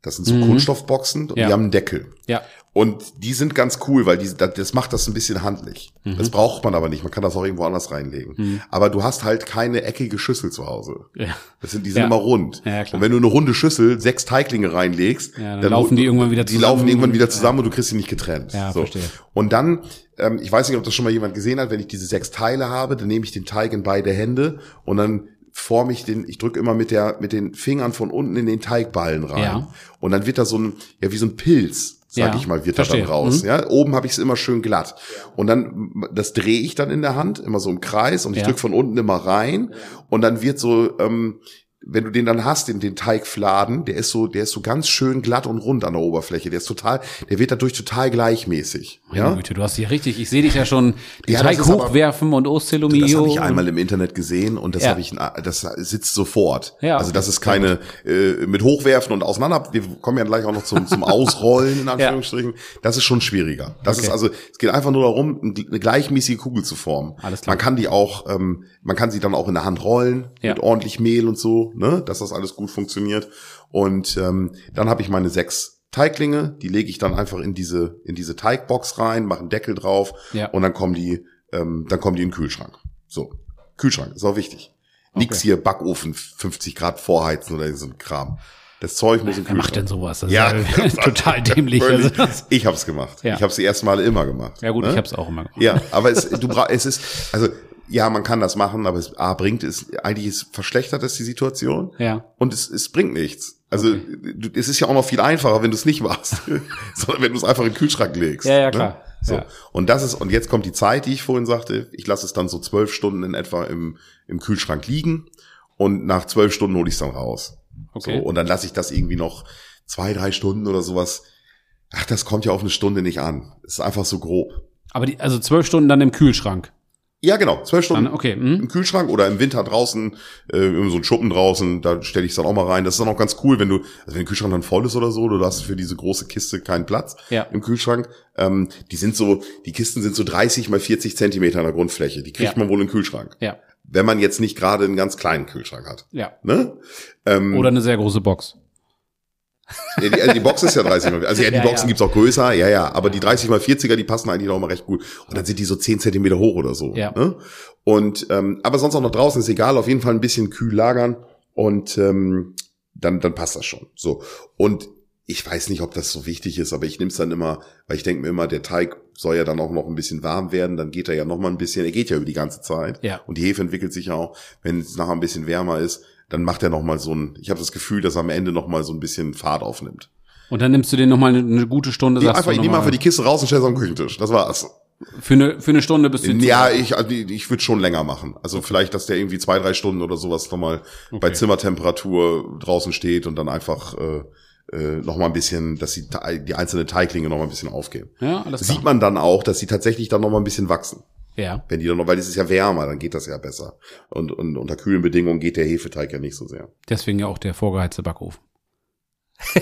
Das sind so Mhm. Kunststoffboxen und Ja. die haben einen Deckel. ja, Und die sind ganz cool, weil die, das macht das ein bisschen handlich. Mhm. Das braucht man aber nicht. Man kann das auch irgendwo anders reinlegen. Aber du hast halt keine eckige Schüssel zu Hause. ja. Das sind, die sind Ja. immer rund. Ja, klar. und wenn du eine runde Schüssel sechs Teiglinge reinlegst, Ja, dann laufen die irgendwann wieder Die zusammen. laufen irgendwann wieder zusammen und du kriegst sie nicht getrennt. Ja, verstehe. Und dann, ähm, ich weiß nicht, ob das schon mal jemand gesehen hat, wenn ich diese sechs Teile habe, dann nehme ich den Teig in beide Hände und dann forme ich den, ich drücke immer mit der, mit den Fingern von unten in den Teigballen rein. Ja. Und dann wird da so ein, ja, wie so ein Pilz, sag Ja, ich mal, wird verstehe. da dann raus. Mhm. Ja, oben habe ich es immer schön glatt. Und dann, das drehe ich dann in der Hand, immer so im Kreis und ich Ja. drücke von unten immer rein. Und dann wird so, ähm, wenn du den dann hast, den, den Teigfladen, der ist so, der ist so ganz schön glatt und rund an der Oberfläche. Der ist total, der wird dadurch total gleichmäßig. Meine Ja? Güte, du hast hier richtig, ich sehe dich ja schon den Ja, Teig ist aber- hochwerfen und Oszillomio. Das habe ich einmal im Internet gesehen und das Ja. habe ich, das sitzt sofort. Ja, also das ist keine äh, mit hochwerfen und auseinander. Wir kommen ja gleich auch noch zum, zum Ausrollen in Anführungsstrichen. Das ist schon schwieriger. Das Okay. ist also, es geht einfach nur darum, eine gleichmäßige Kugel zu formen. Alles klar. Man kann die auch, ähm, man kann sie dann auch in der Hand rollen Ja. mit ordentlich Mehl und so, ne, dass das alles gut funktioniert. Und ähm, dann habe ich meine sechs Teiglinge, die lege ich dann einfach in diese in diese Teigbox rein, mache einen Deckel drauf Ja. und dann kommen die, ähm, dann kommen die in den Kühlschrank. So, Kühlschrank ist auch wichtig. Nix Okay. hier Backofen 50 Grad vorheizen oder so ein Kram. Das Zeug muss im Wer macht denn Kühlschrank. sowas? Das Ja, ist total dämlich. Also Ich hab's gemacht. Ja. Ich hab's die ersten Male immer gemacht. Ja gut, ne? ich hab's auch immer gemacht. Ja, aber es, du bra es ist, also ja, man kann das machen, aber es A, bringt es, eigentlich ist, verschlechtert es die Situation Ja. und es, es bringt nichts. Also du, es ist ja auch noch viel einfacher, wenn du es nicht machst, sondern wenn du es einfach in den Kühlschrank legst. Ja, ja, ne? klar. So. Ja. Und das ist, und jetzt kommt die Zeit, die ich vorhin sagte, ich lasse es dann so zwölf Stunden in etwa im, im Kühlschrank liegen und nach zwölf Stunden hole ich es dann raus. Okay. So, und dann lasse ich das irgendwie noch zwei, drei Stunden oder sowas. Ach, das kommt ja auf eine Stunde nicht an. Es ist einfach so grob. Aber die, also zwölf Stunden dann im Kühlschrank. Ja, genau, zwölf Stunden Dann, okay. Hm? im Kühlschrank oder im Winter draußen, äh, so einen Schuppen draußen, da stelle ich es dann auch mal rein. Das ist dann auch ganz cool, wenn du, also wenn der Kühlschrank dann voll ist oder so, du hast für diese große Kiste keinen Platz Ja. im Kühlschrank. Ähm, die sind so, die Kisten sind so 30 mal 40 Zentimeter in der Grundfläche. Die kriegt Ja. man wohl im Kühlschrank. Ja. Wenn man jetzt nicht gerade einen ganz kleinen Kühlschrank hat. Ja. Ne? Ähm, Oder eine sehr große Box. Ja, die, also die Box ist ja 30 mal, also ja, die Ja, Boxen ja. gibt's auch größer, ja, ja, aber die 30 mal 40er, die passen eigentlich noch mal recht gut. Und dann sind die so 10 Zentimeter hoch oder so. Ja. Ne? Und, ähm, aber sonst auch noch draußen ist egal, auf jeden Fall ein bisschen kühl lagern und ähm, dann, dann passt das schon. So. Und ich weiß nicht, ob das so wichtig ist, aber ich nehme es dann immer, weil ich denke mir immer, der Teig soll ja dann auch noch ein bisschen warm werden, dann geht er ja noch mal ein bisschen, er geht ja über die ganze Zeit. Ja. Und die Hefe entwickelt sich ja auch, wenn es nachher ein bisschen wärmer ist, dann macht er noch mal so ein, ich habe das Gefühl, dass er am Ende noch mal so ein bisschen Fahrt aufnimmt. Und dann nimmst du den nochmal eine, eine gute Stunde, Ich, sagst einfach, ich nehme einfach die Kiste raus und stelle sie am Küchentisch. Das war's. für eine, für eine Stunde bist du Ja, ich, also ich würde schon länger machen. Also vielleicht, dass der irgendwie zwei, drei Stunden oder sowas nochmal bei Okay. Zimmertemperatur draußen steht und dann einfach äh, äh, noch mal ein bisschen, dass die, die einzelne Teiglinge noch mal ein bisschen aufgehen. Ja, alles Sieht klar. man dann auch, dass sie tatsächlich dann noch mal ein bisschen wachsen. Ja. Wenn die dann noch, weil es ist ja wärmer, dann geht das ja besser. Und, und unter kühlen Bedingungen geht der Hefeteig ja nicht so sehr. Deswegen ja auch der vorgeheizte Backofen.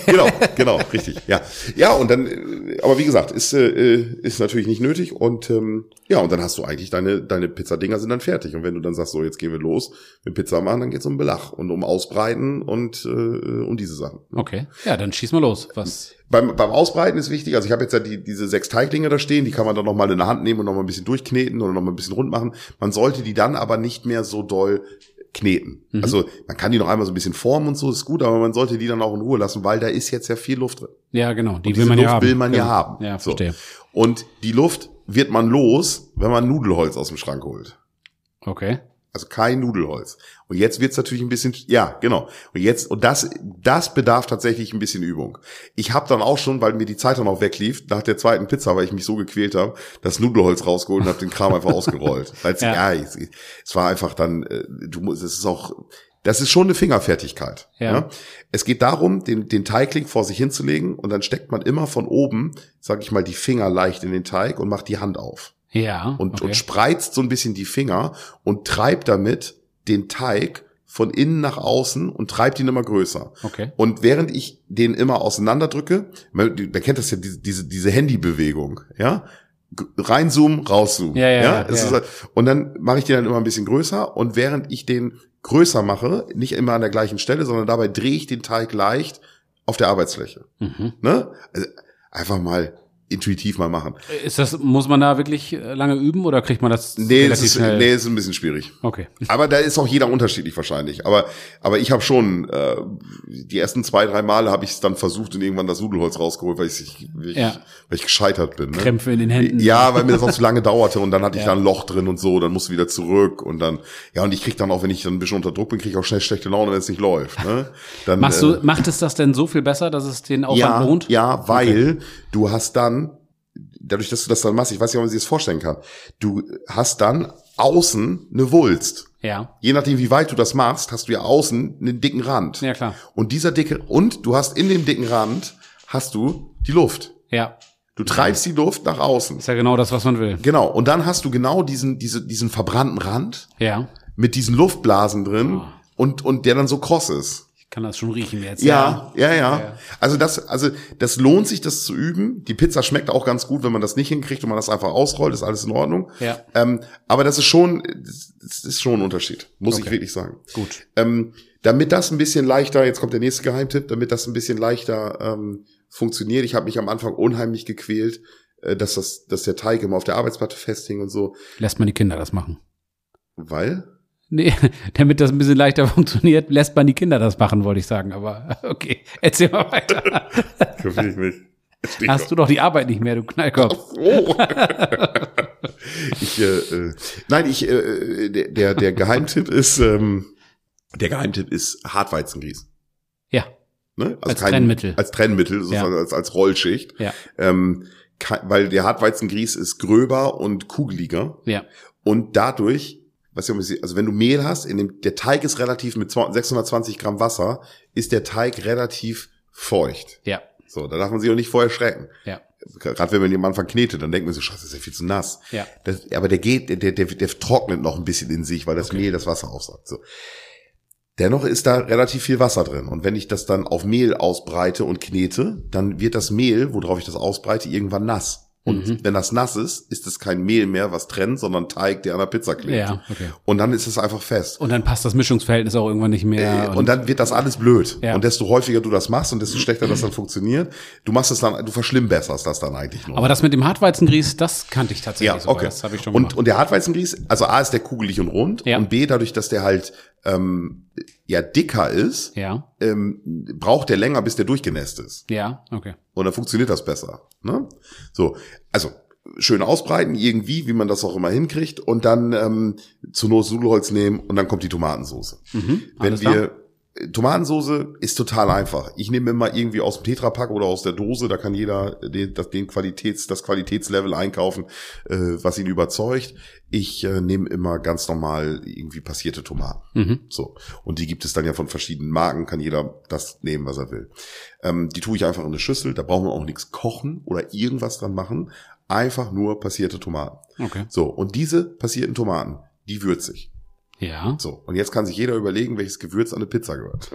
Genau, genau, richtig. Ja, ja und dann, äh, aber wie gesagt, ist äh, ist natürlich nicht nötig und ähm, ja und dann hast du eigentlich deine deine Pizzadinger sind dann fertig und wenn du dann sagst so jetzt gehen wir los mit Pizza machen, dann geht's um Belach und um Ausbreiten und äh, um diese Sachen. Okay. Ja, dann schieß mal los. Was? Beim, beim Ausbreiten ist wichtig, also ich habe jetzt ja die, diese sechs Teiglinge da stehen, die kann man dann noch mal in der Hand nehmen und noch mal ein bisschen durchkneten oder noch mal ein bisschen rund machen. Man sollte die dann aber nicht mehr so doll kneten. Mhm. Also man kann die noch einmal so ein bisschen formen und so, ist gut, aber man sollte die dann auch in Ruhe lassen, weil da ist jetzt ja viel Luft drin. Ja, genau. Die will man Luft ja haben. will man ja Genau. haben. Ja, So. verstehe. Und die Luft wird man los, wenn man Nudelholz aus dem Schrank holt. Okay. Also kein Nudelholz. Und jetzt wird's natürlich ein bisschen, ja, genau. Und jetzt, und das, das bedarf tatsächlich ein bisschen Übung. Ich habe dann auch schon, weil mir die Zeit dann auch weglief, nach der zweiten Pizza, weil ich mich so gequält habe, das Nudelholz rausgeholt und habe den Kram einfach ausgerollt. Weil es, Ja. ja, es, es war einfach dann, äh, du musst, es ist auch, das ist schon eine Fingerfertigkeit. Ja. Es geht darum, den, den Teigling vor sich hinzulegen und dann steckt man immer von oben, sag ich mal, die Finger leicht in den Teig und macht die Hand auf Ja. und, okay. und spreizt so ein bisschen die Finger und treibt damit den Teig von innen nach außen und treibt ihn immer größer. Okay. Und während ich den immer auseinanderdrücke, man, man kennt das ja, diese, diese, diese Handybewegung, ja? Reinzoomen, rauszoomen. Ja, ja, ja, ja. Ist, halt- und dann mache ich den dann immer ein bisschen größer und während ich den größer mache, nicht immer an der gleichen Stelle, sondern dabei drehe ich den Teig leicht auf der Arbeitsfläche. Mhm. Ne? Also einfach mal intuitiv mal machen. Ist das, muss man da wirklich äh, lange üben oder kriegt man das Nee, relativ ist, schnell? nee, ist ein bisschen schwierig. Okay. Aber da ist auch jeder unterschiedlich wahrscheinlich. Aber, aber ich habe schon äh, die ersten zwei, drei Male habe ich es dann versucht und irgendwann das Nudelholz rausgeholt, weil ich, weil ich, Ja. weil ich gescheitert bin. Ne? Krämpfe in den Händen. Ja, weil mir das auch zu lange dauerte und dann hatte ich Ja. da ein Loch drin und so, dann musst du wieder zurück und dann, ja, und ich krieg dann auch, wenn ich dann ein bisschen unter Druck bin, krieg ich auch schnell schlechte Laune, wenn es nicht läuft. Ne? Dann, Machst äh, du, macht es das denn so viel besser, dass es den Aufwand ja, lohnt? Ja, weil du hast dann, dadurch, dass du das dann machst, ich weiß nicht, ob man sich das vorstellen kann, du hast dann außen eine Wulst. Ja. Je nachdem, wie weit du das machst, hast du ja außen einen dicken Rand. Ja, klar. Und dieser dicke, und du hast in dem dicken Rand, hast du die Luft. Ja. Du treibst die Luft nach außen. Ist ja genau das, was man will. Genau. Und dann hast du genau diesen, diese, diesen verbrannten Rand Ja. mit diesen Luftblasen drin Oh. und, und der dann so kross ist. Ich kann das schon riechen jetzt. Ja, ja, ja, Ja. Also das, also das lohnt sich, das zu üben. Die Pizza schmeckt auch ganz gut, wenn man das nicht hinkriegt und man das einfach ausrollt, ist alles in Ordnung. Ja. Ähm, aber das ist schon, das ist schon ein Unterschied, muss ich Okay. wirklich sagen. Gut. Ähm, damit das ein bisschen leichter, jetzt kommt der nächste Geheimtipp, damit das ein bisschen leichter ähm, funktioniert. Ich habe mich am Anfang unheimlich gequält, äh, dass das, dass der Teig immer auf der Arbeitsplatte festhing und so, Lässt man die Kinder das machen. weil Nee, damit das ein bisschen leichter funktioniert, lässt man die Kinder das machen, wollte ich sagen. Aber okay, erzähl mal weiter. Kapier ich nicht. Hast du doch die Arbeit nicht mehr, du Knallkopf. Oh. ich, äh, äh, nein, ich, äh, der, der, Geheimtipp ist, ähm, der Geheimtipp ist Hartweizengrieß. Ja, Ne? Also Als Trennmittel. Als Trennmittel, sozusagen als, als Rollschicht. ja, Ähm, weil der Hartweizengrieß ist gröber und kugeliger. ja. Und dadurch, was ich, also wenn du Mehl hast, in dem, der Teig ist relativ mit 620 Gramm Wasser, ist der Teig relativ feucht. Ja, So, da darf man sich auch nicht vorher schrecken. ja. gerade wenn man den am Anfang knetet, dann denkt man so, scheiße, das ist ja viel zu nass. Ja. Das, aber der geht, der, der, der trocknet noch ein bisschen in sich, weil das Okay. Mehl das Wasser aufsaugt. So. Dennoch ist da relativ viel Wasser drin. Und wenn ich das dann auf Mehl ausbreite und knete, dann wird das Mehl, worauf ich das ausbreite, irgendwann nass. Und Mhm. wenn das nass ist, ist es kein Mehl mehr, was trennt, sondern Teig, der an der Pizza klebt. Ja, okay. Und dann ist es einfach fest. Und dann passt das Mischungsverhältnis auch irgendwann nicht mehr. Äh, und dann wird das alles blöd. Ja. Und desto häufiger du das machst und desto schlechter das dann funktioniert, du machst es dann, du verschlimmbesserst das dann eigentlich nur. aber das mit dem Hartweizengrieß, das kannte ich tatsächlich ja, sogar. okay. Das habe ich schon und, gemacht. und der Hartweizengrieß, also A ist der kugelig und rund Ja. und B, dadurch, dass der halt ähm, ja dicker ist, ja, ähm, braucht der länger, bis der durchgenässt ist. ja, okay. Und dann funktioniert das besser. Ne? So, also schön ausbreiten, irgendwie, wie man das auch immer hinkriegt, und dann ähm, zur Not Nudelholz nehmen und dann kommt die Tomatensauce. Mhm, Wenn alles klar. Wir Tomatensauce ist total einfach. Ich nehme immer irgendwie aus dem Tetrapack oder aus der Dose, da kann jeder den, das, den Qualitäts, das Qualitätslevel einkaufen, äh, was ihn überzeugt. Ich äh, nehme immer ganz normal irgendwie passierte Tomaten. Mhm. So. Und die gibt es dann ja von verschiedenen Marken, kann jeder das nehmen, was er will. Ähm, die tue ich einfach in eine Schüssel, da brauchen wir auch nichts kochen oder irgendwas dran machen. Einfach nur passierte Tomaten. Okay. So, und diese passierten Tomaten, die würze ich. Ja. So, und jetzt kann sich jeder überlegen, welches Gewürz an eine Pizza gehört.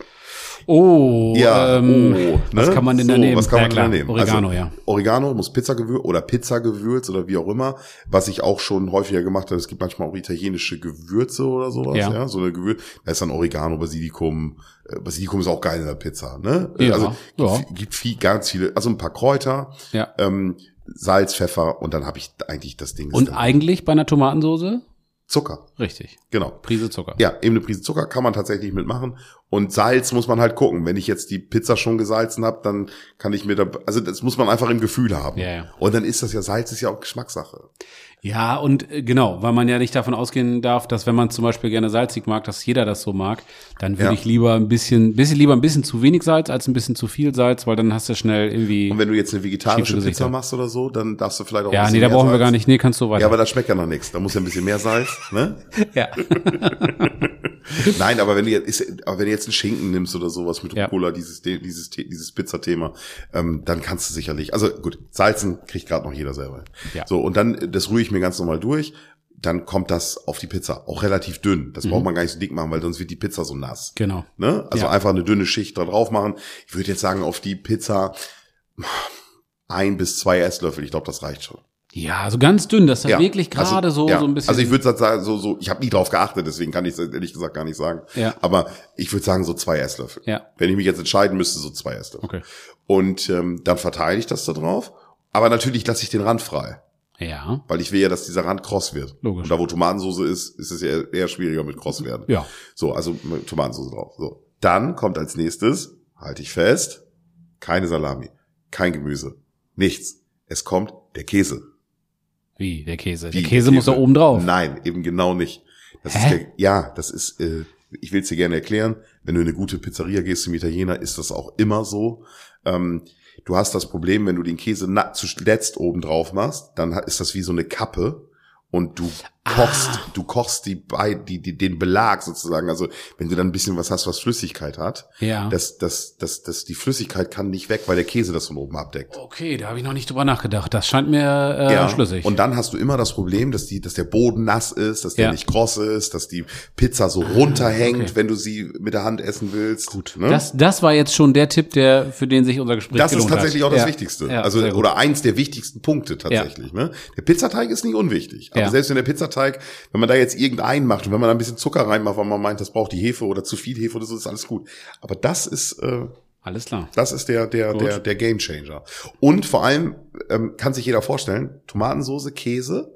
Oh, Ja, ähm, oh, was ne? kann man denn da So, nehmen? was kann ja, man klar, da nehmen? Oregano, Also, ja. Oregano muss Pizzagewürz oder Pizzagewürz oder wie auch immer, was ich auch schon häufiger gemacht habe. Es gibt manchmal auch italienische Gewürze oder sowas, Ja. ja, so eine Gewürz. Da ist dann Oregano, Basilikum. Äh, Basilikum ist auch geil in der Pizza, ne? Ja, also ja. gibt, gibt viel, ganz viele, also ein paar Kräuter, Ja. ähm, Salz, Pfeffer und dann habe ich eigentlich das Ding. Und eigentlich bei einer Tomatensauce? Zucker, Richtig. genau. Prise Zucker. Ja, eben eine Prise Zucker kann man tatsächlich mitmachen. Und Salz muss man halt gucken. Wenn ich jetzt die Pizza schon gesalzen habe, dann kann ich mir da, also das muss man einfach im Gefühl haben. Ja, ja. Und dann ist das ja, Salz ist ja auch Geschmackssache. Ja, und äh, genau, weil man ja nicht davon ausgehen darf, dass wenn man zum Beispiel gerne salzig mag, dass jeder das so mag, dann würde Ja. ich lieber ein bisschen, bisschen lieber ein bisschen zu wenig Salz als ein bisschen zu viel Salz, weil dann hast du schnell irgendwie. Und wenn du jetzt eine vegetarische. Pizza machst oder so, dann darfst du vielleicht auch ja, nee, da brauchen wir Salz. gar nicht. Nee, kannst du weiter. Ja, aber das schmeckt ja noch nichts. Da muss ja ein bisschen mehr Salz, ne? ja. Nein, aber wenn du jetzt, ist, aber wenn du jetzt einen Schinken nimmst oder sowas mit Ja. Rucola, dieses, dieses, dieses Pizza-Thema, ähm, dann kannst du sicherlich, also gut, Salzen kriegt gerade noch jeder selber. Ja. So, und dann, das rühre ich mir ganz normal durch, dann kommt das auf die Pizza. Auch relativ dünn. Das braucht man gar nicht so dick machen, weil sonst wird die Pizza so nass. Genau. Ne? Also Ja. einfach eine dünne Schicht da drauf machen. Ich würde jetzt sagen, auf die Pizza ein bis zwei Esslöffel. Ich glaube, das reicht schon. Ja, so ganz dünn, dass das Ja, wirklich gerade also, so, ja. so ein bisschen. Also ich würde sagen, so, so, ich habe nie drauf geachtet, deswegen kann ich es ehrlich gesagt gar nicht sagen. Ja. Aber ich würde sagen, so zwei Esslöffel. Ja. Wenn ich mich jetzt entscheiden müsste, so zwei Esslöffel. Okay. Und ähm, dann verteile ich das da drauf. Aber natürlich lasse ich den Rand frei, Ja. weil ich will ja, dass dieser Rand kross wird. Logisch. Und da, wo Tomatensauce ist, ist es ja eher schwieriger mit kross werden. Ja. So, also mit Tomatensauce drauf. So. Dann kommt als nächstes, halte ich fest, keine Salami, kein Gemüse, nichts. Es kommt der Käse. Wie, der Käse. Der Käse muss da oben drauf. Nein, eben genau nicht. Das ist Hä? der, ja, das ist, äh, ich will es dir gerne erklären. Wenn du in eine gute Pizzeria gehst zum Italiener, ist das auch immer so. Ähm, du hast das Problem, wenn du den Käse na, zuletzt oben drauf machst, dann ist das wie so eine Kappe und du kochst, Ah. du kochst die, bei, die, die, den Belag sozusagen. Also wenn du dann ein bisschen was hast, was Flüssigkeit hat, Ja. das, das, das, das, die Flüssigkeit kann nicht weg, weil der Käse das von oben abdeckt. Okay, da habe ich noch nicht drüber nachgedacht. Das scheint mir äh, schlüssig. Und dann hast du immer das Problem, dass die, dass der Boden nass ist, dass der Ja. nicht kross ist, dass die Pizza so runterhängt, okay. wenn du sie mit der Hand essen willst. Gut. Ne? das, das war jetzt schon der Tipp, der für den sich unser Gespräch das ist gelohnt tatsächlich hat. auch das ja. Wichtigste. Ja, also oder eins der wichtigsten Punkte tatsächlich. Ne? Der Pizzateig ist nicht unwichtig. Aber Ja. selbst wenn der Pizzateig, wenn man da jetzt irgendeinen macht und wenn man da ein bisschen Zucker reinmacht, weil man meint, das braucht die Hefe oder zu viel Hefe oder so, ist alles gut. Aber das ist äh, Alles klar. Das ist der, der, Gut. der, der Game Changer. Und vor allem ähm, kann sich jeder vorstellen, Tomatensoße, Käse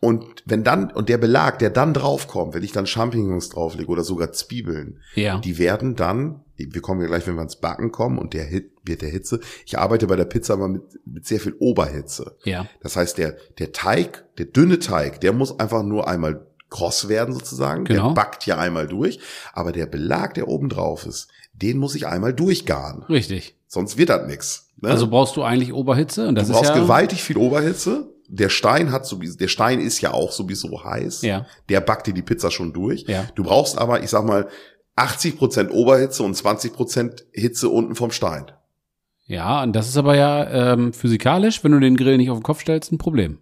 und wenn dann, und der Belag, der dann draufkommt, wenn ich dann Champignons drauflege oder sogar Zwiebeln, Ja. die werden dann, wir kommen ja gleich, wenn wir ans Backen kommen und der Hit wird der Hitze. Ich arbeite bei der Pizza immer mit, mit sehr viel Oberhitze. Ja. Das heißt, der, der Teig, der dünne Teig, der muss einfach nur einmal kross werden sozusagen. Genau. Der backt ja einmal durch. Aber der Belag, der oben drauf ist, den muss ich einmal durchgaren. Richtig. Sonst wird das nix. Ne? Also brauchst du eigentlich Oberhitze und das du ist brauchst ja gewaltig viel Oberhitze. Der Stein hat sowieso, der Stein ist ja auch sowieso heiß. Ja. Der backt dir die Pizza schon durch. Ja. Du brauchst aber, ich sag mal, 80 Prozent Oberhitze und 20 Prozent Hitze unten vom Stein. Ja, und das ist aber ja ähm, physikalisch, wenn du den Grill nicht auf den Kopf stellst, ein Problem.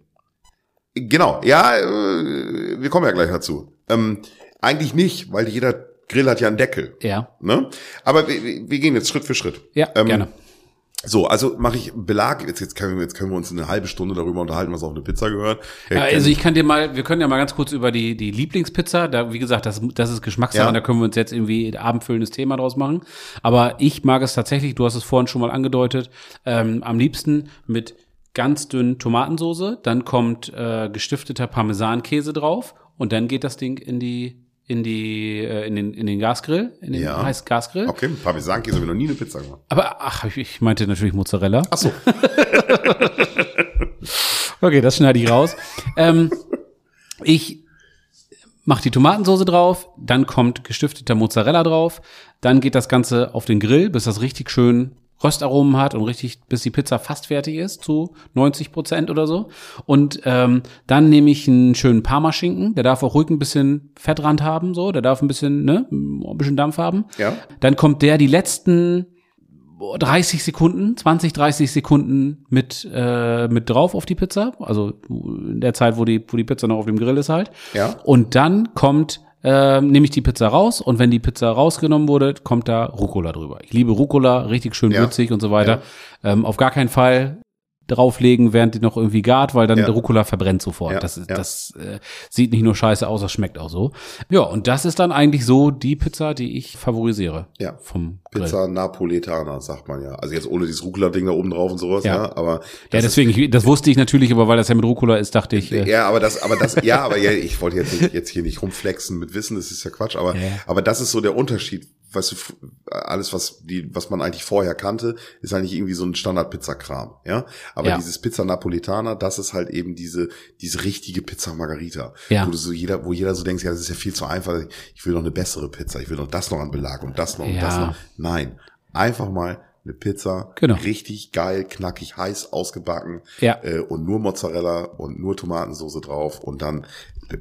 Genau, ja, äh, wir kommen ja gleich dazu. Ähm, eigentlich nicht, weil jeder Grill hat ja einen Deckel. Ja. Ne? Aber wir, wir gehen jetzt Schritt für Schritt. Ja, Ähm, gerne. So, also mache ich Belag. Jetzt, jetzt, können wir, jetzt können wir uns eine halbe Stunde darüber unterhalten, was auf eine Pizza gehört. Ja, also ich kann dir mal, wir können ja mal ganz kurz über die, die Lieblingspizza, da, wie gesagt, das, das ist Geschmackssache, Ja. da können wir uns jetzt irgendwie abendfüllendes Thema draus machen. Aber ich mag es tatsächlich, du hast es vorhin schon mal angedeutet, ähm, am liebsten mit ganz dünn Tomatensoße, dann kommt äh, gestifteter Parmesankäse drauf und dann geht das Ding in die, in die, äh, in den, in den Gasgrill, in den Ja. heißt Gasgrill. okay, Parmesankäse habe ich noch nie eine Pizza gemacht. Aber ach, ich- ich meinte natürlich Mozzarella. Ach so. Okay, das schneide ich raus. ähm, ich mache die Tomatensoße drauf, dann kommt gestifteter Mozzarella drauf, dann geht das Ganze auf den Grill, bis das richtig schön Röstaromen hat und richtig, bis die Pizza fast fertig ist, zu 90 Prozent oder so. Und ähm, dann nehme ich einen schönen Parmaschinken, der darf auch ruhig ein bisschen Fettrand haben, so, der darf ein bisschen, ne, ein bisschen Dampf haben. Ja. Dann kommt der die letzten 30 Sekunden, 20, 30 Sekunden mit, äh, mit drauf auf die Pizza. Also in der Zeit, wo die, wo die Pizza noch auf dem Grill ist halt. Ja. Und dann kommt, äh, nehme ich die Pizza raus und wenn die Pizza rausgenommen wurde, kommt da Rucola drüber. Ich liebe Rucola, richtig schön Ja. würzig und so weiter. Ähm, auf gar keinen Fall drauflegen, während die noch irgendwie gart, weil dann Ja. der Rucola verbrennt sofort. Ja, Das, ist, ja. das äh, sieht nicht nur scheiße aus, das schmeckt auch so. Ja, und das ist dann eigentlich so die Pizza, die ich favorisiere. Ja. Vom Grill. Pizza Napoletana, sagt man ja. Also jetzt ohne dieses Rucola-Ding da oben drauf und sowas, ja. Ja. aber Ja, deswegen, ich, das wusste ich natürlich, aber weil das ja mit Rucola ist, dachte ich, Ist, äh, ja, aber das, aber das, ja, aber ja, ich wollte jetzt, nicht, jetzt hier nicht rumflexen mit Wissen, das ist ja Quatsch, aber, Ja. aber das ist so der Unterschied. Weißt du, alles, was die, was man eigentlich vorher kannte, ist eigentlich irgendwie so ein Standard-Pizza-Kram, ja. Aber Ja. dieses Pizza Napoletana, das ist halt eben diese, diese richtige Pizza Margarita. Ja. Wo du so jeder, wo jeder so denkt, ja, das ist ja viel zu einfach. Ich will noch eine bessere Pizza. Ich will noch das noch an Belag und das noch und Ja. das noch. Nein. Einfach mal eine Pizza. Genau. Richtig geil, knackig, heiß, ausgebacken. Ja. Äh, und nur Mozzarella und nur Tomatensoße drauf. Und dann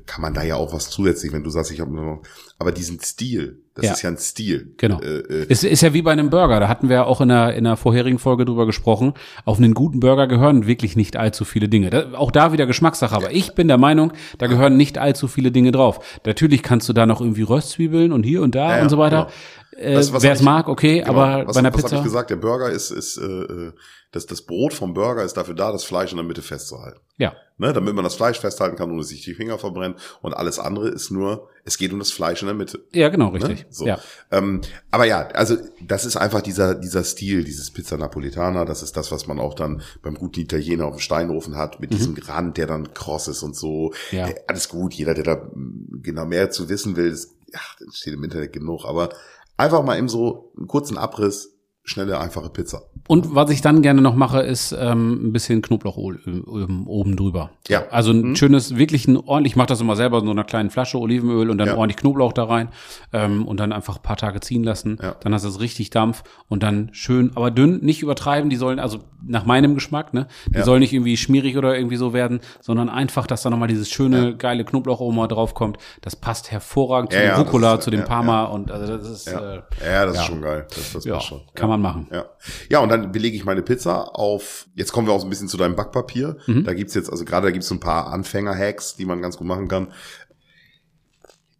kann man da ja auch was zusätzlich, wenn du sagst, ich habe nur noch. Aber diesen Stil, das Ja. ist ja ein Stil. Genau. Äh, äh, Es ist ja wie bei einem Burger. Da hatten wir ja auch in der, in der vorherigen Folge drüber gesprochen. Auf einen guten Burger gehören wirklich nicht allzu viele Dinge. Da, auch da wieder Geschmackssache. Aber ich bin der Meinung, da gehören nicht allzu viele Dinge drauf. Natürlich kannst du da noch irgendwie Röstzwiebeln und hier und da Ja, ja, und so weiter. Äh, was Wer es mag, okay, genau. aber was, bei einer was Pizza. ich gesagt? Der Burger ist, ist äh, äh, das, das Brot vom Burger ist dafür da, das Fleisch in der Mitte festzuhalten. Ja, Ne, damit man das Fleisch festhalten kann, ohne sich die Finger verbrennen. Und alles andere ist nur, es geht um das Fleisch in der Mitte. ja, genau, richtig. Ne? So. Ja. Ähm, aber ja, also das ist einfach dieser, dieser Stil, dieses Pizza Napoletana, das ist das, was man auch dann beim guten Italiener auf dem Steinofen hat, mit diesem Rand, der dann kross ist und so. Mhm. Ja. Äh, alles gut, jeder, der da mm, genau mehr zu wissen will, ist, das steht im Internet genug, aber einfach mal eben so einen kurzen Abriss, schnelle, einfache Pizza. Und was ich dann gerne noch mache, ist ähm, ein bisschen Knoblauchöl ähm, oben drüber. Ja. Mhm. Also ein schönes, wirklich ein ordentlich, ich mache das immer selber in so einer kleinen Flasche Olivenöl und dann Ja. ordentlich Knoblauch da rein ähm, und dann einfach ein paar Tage ziehen lassen. Ja. Dann hast du es richtig Dampf und dann schön, aber dünn, nicht übertreiben. Die sollen, also nach meinem Geschmack, ne, die Ja. sollen nicht irgendwie schmierig oder irgendwie so werden, sondern einfach, dass da nochmal dieses schöne, geile Knoblaucharoma draufkommt. Das passt hervorragend Ja, zu dem Rucola, ist- zu dem ja, Parma und also das ist Ja, äh, ja das ja. ist schon geil. Das, das ja, passt schon. kann man machen. Ja. ja, und dann belege ich meine Pizza auf, jetzt kommen wir auch so ein bisschen zu deinem Backpapier. Mhm. Da gibt's jetzt, also gerade da gibt's so ein paar Anfänger-Hacks, die man ganz gut machen kann.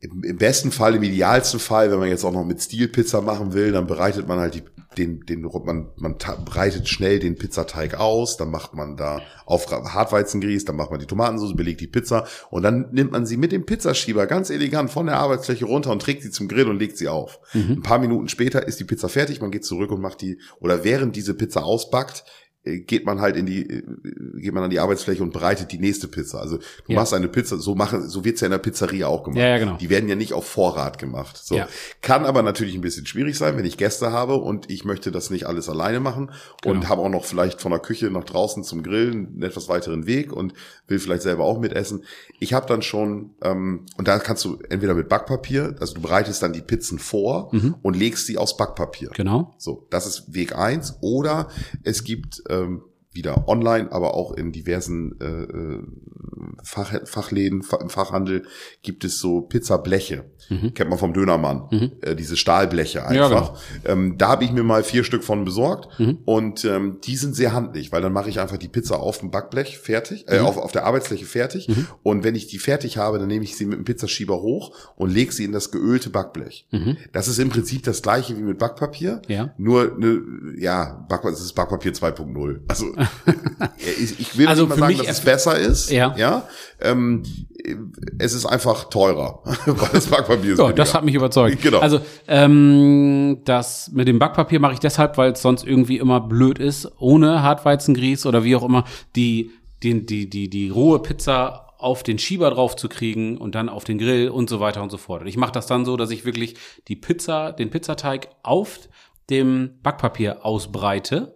Im, Im besten Fall, im idealsten Fall, wenn man jetzt auch noch mit Stilpizza machen will, dann bereitet man halt die, den, den, man, man breitet schnell den Pizzateig aus, dann macht man da auf Hartweizengrieß, dann macht man die Tomatensauce, belegt die Pizza und dann nimmt man sie mit dem Pizzaschieber ganz elegant von der Arbeitsfläche runter und trägt sie zum Grill und legt sie auf. Ein paar Minuten später ist die Pizza fertig, man geht zurück und macht die, oder während diese Pizza ausbackt, geht man halt in die, äh, geht man an die Arbeitsfläche und bereitet die nächste Pizza. Also du Ja. machst eine Pizza, so machen, so wird's ja in der Pizzeria auch gemacht. Ja, ja, genau. Die werden ja nicht auf Vorrat gemacht. So. Ja. Kann aber natürlich ein bisschen schwierig sein, wenn ich Gäste habe und ich möchte das nicht alles alleine machen und Genau. habe auch noch vielleicht von der Küche nach draußen zum Grillen einen etwas weiteren Weg und will vielleicht selber auch mitessen. Ich habe dann schon, ähm, und da kannst du entweder mit Backpapier, also du bereitest dann die Pizzen vor und legst sie aus Backpapier. Mhm. genau. So, das ist Weg eins. Oder es gibt ähm, wieder online, aber auch in diversen äh, äh, Fach, Fachläden, im Fachhandel gibt es so Pizzableche. Mhm. Kennt man vom Dönermann. Mhm. Äh, diese Stahlbleche einfach. Ja, genau. ähm, da habe ich mir mal vier Stück von besorgt. Mhm. Und ähm, die sind sehr handlich, weil dann mache ich einfach die Pizza auf dem Backblech fertig, äh, Mhm. auf, auf der Arbeitsfläche fertig. Mhm. Und wenn ich die fertig habe, dann nehme ich sie mit dem Pizzaschieber hoch und lege sie in das geölte Backblech. Mhm. Das ist im Prinzip das gleiche wie mit Backpapier. Ja. Nur, ne, ja, Backpapier, das ist Backpapier 2.0. Also ich, ich will Also nicht mal sagen, dass es besser ist. Ja. ja? Ähm, es ist einfach teurer, weil das Backpapier ist Ja, das hat mich überzeugt. Genau. Also ähm, das mit dem Backpapier mache ich deshalb, weil es sonst irgendwie immer blöd ist, ohne Hartweizengrieß oder wie auch immer, die, die, die, die, die rohe Pizza auf den Schieber drauf zu kriegen und dann auf den Grill und so weiter und so fort. Und ich mache das dann so, dass ich wirklich die Pizza, den Pizzateig auf dem Backpapier ausbreite.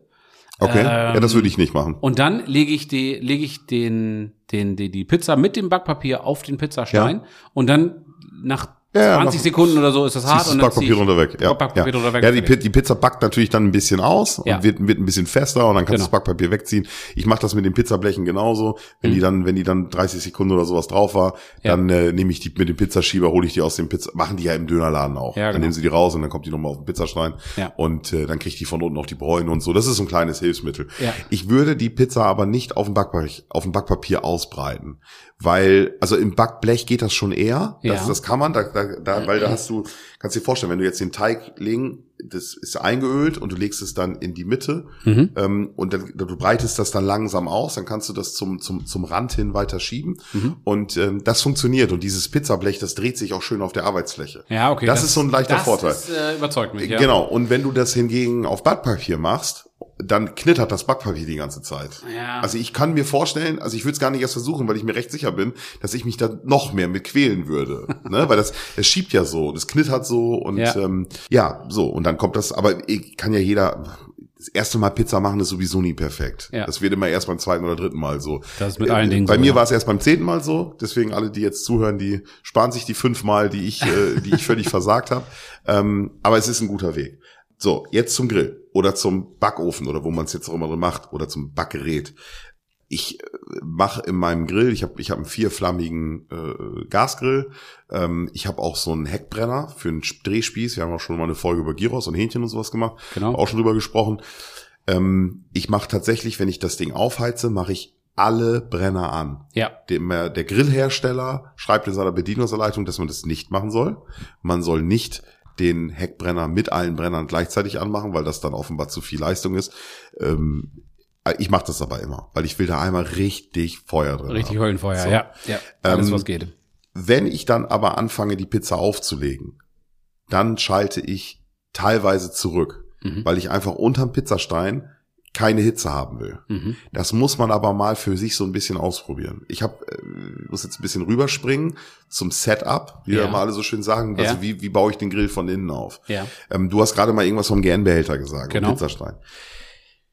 Okay, ja, das würde ich nicht machen. Und dann lege ich die, lege ich den, den, die, die Pizza mit dem Backpapier auf den Pizzastein und dann nach Ja, 20 nach- Sekunden oder so ist das hart das und dann Backpapier ich drunter weg. Ja, Backpapier ja. weg. ja die, die Pizza backt natürlich dann ein bisschen aus Ja. und wird, wird ein bisschen fester und dann kannst du Genau. das Backpapier wegziehen. Ich mache das mit den Pizzablechen genauso. Wenn Mhm. die dann, wenn die dann 30 Sekunden oder sowas drauf war, Ja. dann äh, nehme ich die mit dem Pizzaschieber, hole ich die aus dem Pizza, machen die ja im Dönerladen auch. Ja, Dann genau. nehmen sie die raus und dann kommt die nochmal auf den Pizzastein Ja. und äh, dann kriegt die von unten auch die Bräune und so. Das ist so ein kleines Hilfsmittel. Ja. Ich würde die Pizza aber nicht auf dem Backpapier, auf dem Backpapier ausbreiten, weil also im Backblech geht das schon eher. Das, Ja. das kann man, da, da, da, weil da hast du, kannst dir vorstellen, wenn du jetzt den Teig legen, das ist eingeölt und du legst es dann in die Mitte Mhm. ähm, und dann, du breitest das dann langsam aus, dann kannst du das zum, zum, zum Rand hin weiter schieben Mhm. und ähm, das funktioniert und dieses Pizzablech, das dreht sich auch schön auf der Arbeitsfläche. Ja, okay. Das ist so ein leichter das Vorteil. Das äh, überzeugt mich, ja. Genau, und wenn du das hingegen auf Backpapier machst, dann knittert das Backpapier die ganze Zeit. Ja. Also ich kann mir vorstellen, also ich würde es gar nicht erst versuchen, weil ich mir recht sicher bin, dass ich mich da noch mehr mit quälen würde. ne? Weil das, es schiebt ja so, das knittert so und Ja. Ähm, ja, so, und dann kommt das, aber ich kann ja jeder. Das erste Mal Pizza machen ist sowieso nie perfekt. Ja. Das wird immer erst beim zweiten oder dritten Mal so. Das ist mit allen Dingen Bei so, mir ja. war es erst beim zehnten Mal so. Deswegen alle, die jetzt zuhören, die sparen sich die fünf Mal, die ich, äh, die ich völlig versagt habe. Ähm, aber es ist ein guter Weg. So, jetzt zum Grill oder zum Backofen oder wo man es jetzt auch immer drin macht oder zum Backgerät. Ich äh, mache in meinem Grill, ich habe ich hab einen vierflammigen äh, Gasgrill. Ähm, ich habe auch so einen Heckbrenner für einen Drehspieß. Wir haben auch schon mal eine Folge über Gyros und Hähnchen und sowas gemacht. Genau. Auch schon drüber gesprochen. Ähm, ich mache tatsächlich, wenn ich das Ding aufheize, mache ich alle Brenner an. Ja. Dem, äh, der Grillhersteller schreibt in seiner Bedienungsanleitung, dass man das nicht machen soll. Man soll nicht den Heckbrenner mit allen Brennern gleichzeitig anmachen, weil das dann offenbar zu viel Leistung ist. Ähm, ich mache das aber immer, weil ich will da einmal richtig Feuer drin Richtig haben. Heulenfeuer, So. ja. Ja. Alles, Ähm, was geht. Wenn ich dann aber anfange, die Pizza aufzulegen, dann schalte ich teilweise zurück, Mhm. weil ich einfach unterm Pizzastein keine Hitze haben will. Mhm. Das muss man aber mal für sich so ein bisschen ausprobieren. Ich hab, äh, muss jetzt ein bisschen rüberspringen zum Setup, wie Ja. ja. mal alle so schön sagen. Also Ja. wie, wie baue ich den Grill von innen auf? Ja. Ähm, du hast gerade mal irgendwas vom GN-Behälter gesagt, Genau. Pizzastein.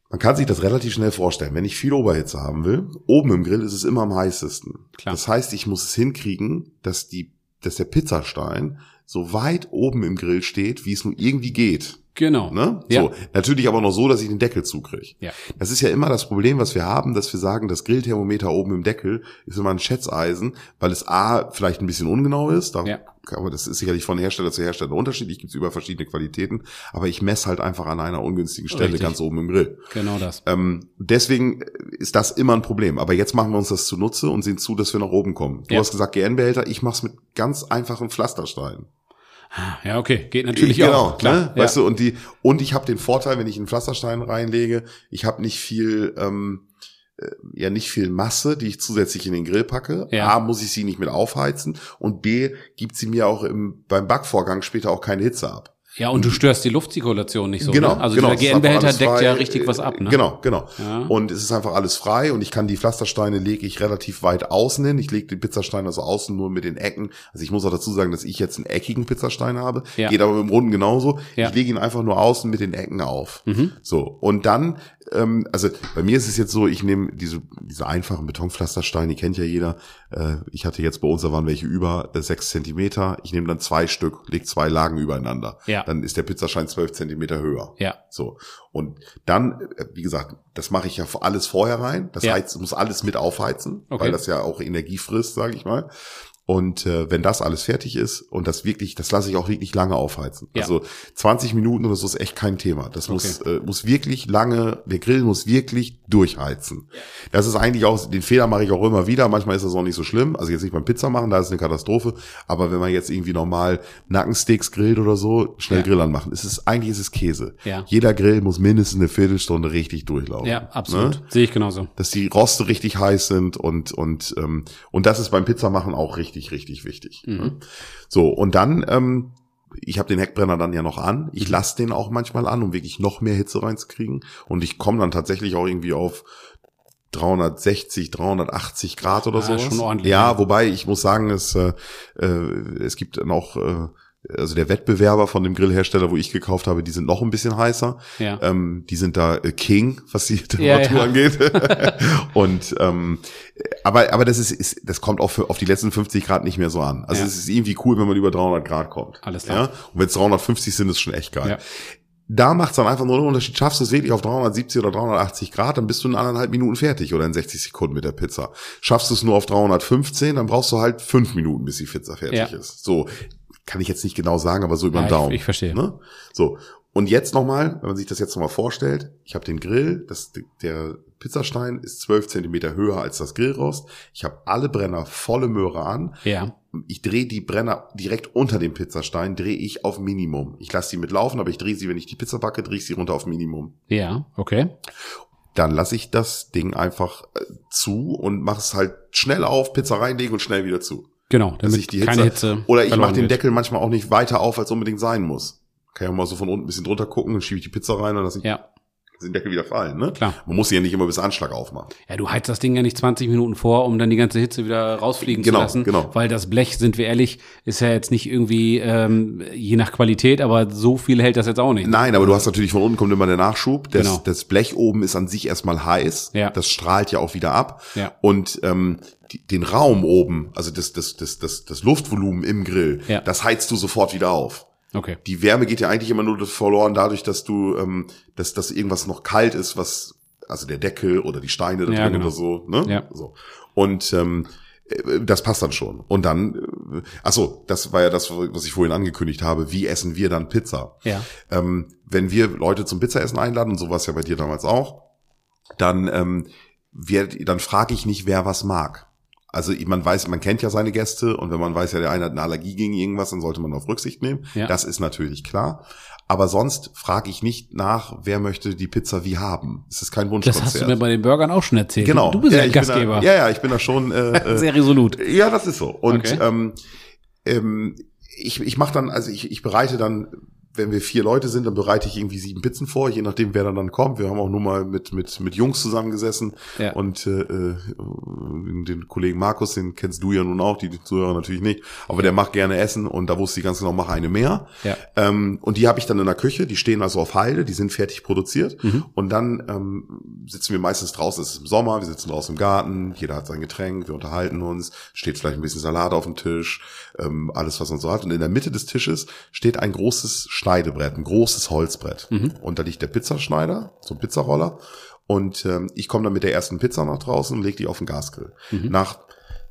Man kann sich das relativ schnell vorstellen. Wenn ich viel Oberhitze haben will, oben im Grill ist es immer am heißesten. Klar. Das heißt, ich muss es hinkriegen, dass die, dass der Pizzastein so weit oben im Grill steht, wie es nur irgendwie geht. Genau. Ne? Ja. So, natürlich aber noch so, dass ich den Deckel zukriege. Ja. Das ist ja immer das Problem, was wir haben, dass wir sagen, das Grillthermometer oben im Deckel ist immer ein Schätzeisen, weil es A, vielleicht ein bisschen ungenau ist. Da, Ja. Aber das ist sicherlich von Hersteller zu Hersteller unterschiedlich, gibt es über verschiedene Qualitäten. Aber ich messe halt einfach an einer ungünstigen Stelle Richtig. ganz oben im Grill. Genau das. Ähm, deswegen ist das immer ein Problem. Aber jetzt machen wir uns das zunutze und sehen zu, dass wir nach oben kommen. Du Ja. hast gesagt, GN-Behälter, ich mach's mit ganz einfachen Pflastersteinen. Ja, okay. Geht natürlich genau, auch. Klar. Ne? Ja. Weißt du, und die, und ich habe den Vorteil, wenn ich einen Pflasterstein reinlege, ich habe nicht viel, ähm, äh, ja nicht viel Masse, die ich zusätzlich in den Grill packe. Ja. A, muss ich sie nicht mit aufheizen und B, gibt sie mir auch im, beim Backvorgang später auch keine Hitze ab. Ja, und du störst die Luftzirkulation nicht so. genau, Ne? Also genau. einfach GN-Behälter deckt ja richtig was ab, ne? Genau, genau. Ja. Und es ist einfach alles frei und ich kann die Pflastersteine lege ich relativ weit außen hin. Ich lege den Pizzastein also außen nur mit den Ecken. Also ich muss auch dazu sagen, dass ich jetzt einen eckigen Pizzastein habe. Ja. Geht aber dem Runden genauso. Ja. Ich lege ihn einfach nur außen mit den Ecken auf. Mhm. So. Und dann ähm, also bei mir ist es jetzt so, ich nehme diese, diese einfachen Betonpflastersteine, die kennt ja jeder. Äh, ich hatte jetzt bei uns, da waren welche über äh, sechs Zentimeter. Ich nehme dann zwei Stück, leg zwei Lagen übereinander. Ja. Dann ist der Pizzaschein zwölf Zentimeter höher. Ja. So. Und dann, äh, wie gesagt, das mache ich ja alles vorher rein. Das Ja. heizt, muss alles mit aufheizen, Okay. weil das ja auch Energie frisst, sage ich mal. Und äh, wenn das alles fertig ist und das wirklich, das lasse ich auch wirklich lange aufheizen. Ja. Also 20 Minuten oder so ist echt kein Thema. Das muss, äh, muss wirklich lange, der Grill muss wirklich durchheizen. Das ist eigentlich auch, den Fehler mache ich auch immer wieder. Manchmal ist das auch nicht so schlimm. Also jetzt nicht beim Pizza machen, da ist eine Katastrophe. Aber wenn man jetzt irgendwie normal Nackensteaks grillt oder so, schnell Ja. Grill anmachen. Es ist, eigentlich ist es Käse. Ja. Jeder Grill muss mindestens eine Viertelstunde richtig durchlaufen. Ja, absolut. Ne? Sehe ich genauso. dass die Roste richtig heiß sind und und ähm, und das ist beim Pizzamachen auch richtig richtig wichtig. Mhm. ne? So und dann ähm, ich habe den Heckbrenner dann ja noch an. Mhm. Ich lasse den auch manchmal an, um wirklich noch mehr Hitze reinzukriegen und ich komme dann tatsächlich auch irgendwie auf 360, 380 Grad oder Ah, so. ja. wobei ich muss sagen, es äh, äh, es gibt dann auch äh, also der Wettbewerber von dem Grillhersteller, wo ich gekauft habe, die sind noch ein bisschen heißer. Ja. Ähm, die sind da äh, King, was die Ja, Temperatur ja. angeht. und ähm, aber aber das ist, ist das kommt auch für, auf die letzten 50 Grad nicht mehr so an. Also Ja. es ist irgendwie cool, wenn man über 300 Grad kommt. Alles klar. Ja? Und wenn es 350 sind, ist schon echt geil. Ja. Da macht es dann einfach nur einen Unterschied. Schaffst du es wirklich auf 370 oder 380 Grad, dann bist du in anderthalb Minuten fertig oder in 60 Sekunden mit der Pizza. Schaffst du es nur auf 315, dann brauchst du halt fünf Minuten, bis die Pizza fertig Ja. ist. So kann ich jetzt nicht genau sagen, aber so über den Ja, ich- Daumen. ich verstehe. Ne? So. Und jetzt nochmal, wenn man sich das jetzt nochmal vorstellt, ich habe den Grill, das, der Pizzastein ist 12 Zentimeter höher als das Grillrost. Ich habe alle Brenner volle Möhre an. Ja. Ich drehe die Brenner direkt unter dem Pizzastein, drehe ich auf Minimum. Ich lasse die mitlaufen, aber ich drehe sie, wenn ich die Pizza backe, drehe ich sie runter auf Minimum. Ja. Okay. Dann lasse ich das Ding einfach äh, zu und mache es halt schnell auf, Pizza reinlegen und schnell wieder zu. Genau. Dass Damit ich die keine Hitze, Hitze. oder ich mache den wird. Deckel manchmal auch nicht weiter auf, als unbedingt sein muss. Kann ja mal so von unten ein bisschen drunter gucken, dann schiebe ich die Pizza rein und lasse ich Ja. Den Deckel wieder fallen. Ne? Klar. Man muss sie ja nicht immer bis Anschlag aufmachen. Ja, du heizt das Ding ja nicht 20 Minuten vor, um dann die ganze Hitze wieder rausfliegen Genau, zu lassen. genau. Weil das Blech, sind wir ehrlich, ist ja jetzt nicht irgendwie, ähm, je nach Qualität, aber so viel hält das jetzt auch nicht. Nein, aber du hast natürlich von unten kommt immer der Nachschub. Das, Genau. das Blech oben ist an sich erstmal heiß. Ja. Das strahlt ja auch wieder ab. Ja. Und ähm, die, den Raum oben, also das, das, das, das, das Luftvolumen im Grill, Ja. das heizt du sofort wieder auf. Okay. Die Wärme geht ja eigentlich immer nur verloren dadurch, dass du, ähm, dass, dass irgendwas noch kalt ist, was, also der Deckel oder die Steine da Ja, drin genau. oder so, ne? Ja. So. Und ähm, äh, das passt dann schon. Und dann, äh, ach so, das war ja das, was ich vorhin angekündigt habe. Wie essen wir dann Pizza? Ja. Ähm, wenn wir Leute zum Pizzaessen einladen, und so war es ja bei dir damals auch, dann, ähm, wir, dann frage ich nicht, wer was mag. Also man weiß, man kennt ja seine Gäste und wenn man weiß, ja, der eine hat eine Allergie gegen irgendwas, dann sollte man auf Rücksicht nehmen. Ja. Das ist natürlich klar. Aber sonst frage ich nicht nach, wer möchte die Pizza wie haben. Es ist kein Das Wunschkonzert. hast du mir bei den Burgern auch schon erzählt. genau. Du bist ja, bin Gastgeber. Da, ja, ja, ich bin da schon äh, äh, Sehr resolut. ja, das ist so. Und Okay. ähm, ähm, ich, ich mache dann, also ich, ich bereite dann, wenn wir vier Leute sind, dann bereite ich irgendwie sieben Pizzen vor, je nachdem, wer dann dann kommt. Wir haben auch nur mal mit mit mit Jungs zusammengesessen Ja. und äh, äh, den Kollegen Markus, den kennst du ja nun auch, die Zuhörer natürlich nicht, aber der macht gerne Essen und da wusste ich ganz genau, mach eine mehr. Ja. Ähm, und die habe ich dann in der Küche, die stehen also auf Halde, die sind fertig produziert. Mhm. Und dann ähm, sitzen wir meistens draußen, es ist im Sommer, wir sitzen draußen im Garten, jeder hat sein Getränk, wir unterhalten uns, steht vielleicht ein bisschen Salat auf dem Tisch, ähm, alles, was man so hat. Und in der Mitte des Tisches steht ein großes Schneidebrett, ein großes Holzbrett. Mhm. Und da liegt der Pizzaschneider, so ein Pizzaroller. Und ähm, ich komme dann mit der ersten Pizza nach draußen und lege die auf den Gasgrill. Mhm. Nach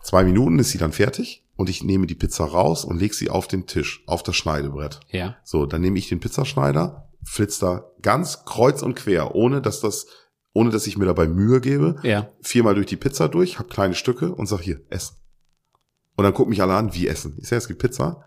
zwei Minuten ist sie dann fertig und ich nehme die Pizza raus und lege sie auf den Tisch, auf das Schneidebrett. Ja. So, dann nehme ich den Pizzaschneider, flitz da ganz kreuz und quer, ohne dass das, ohne dass ich mir dabei Mühe gebe, Ja. viermal durch die Pizza durch, hab kleine Stücke und sag hier, essen. Und dann gucken mich alle an, wie essen. Ich sag, es gibt Pizza,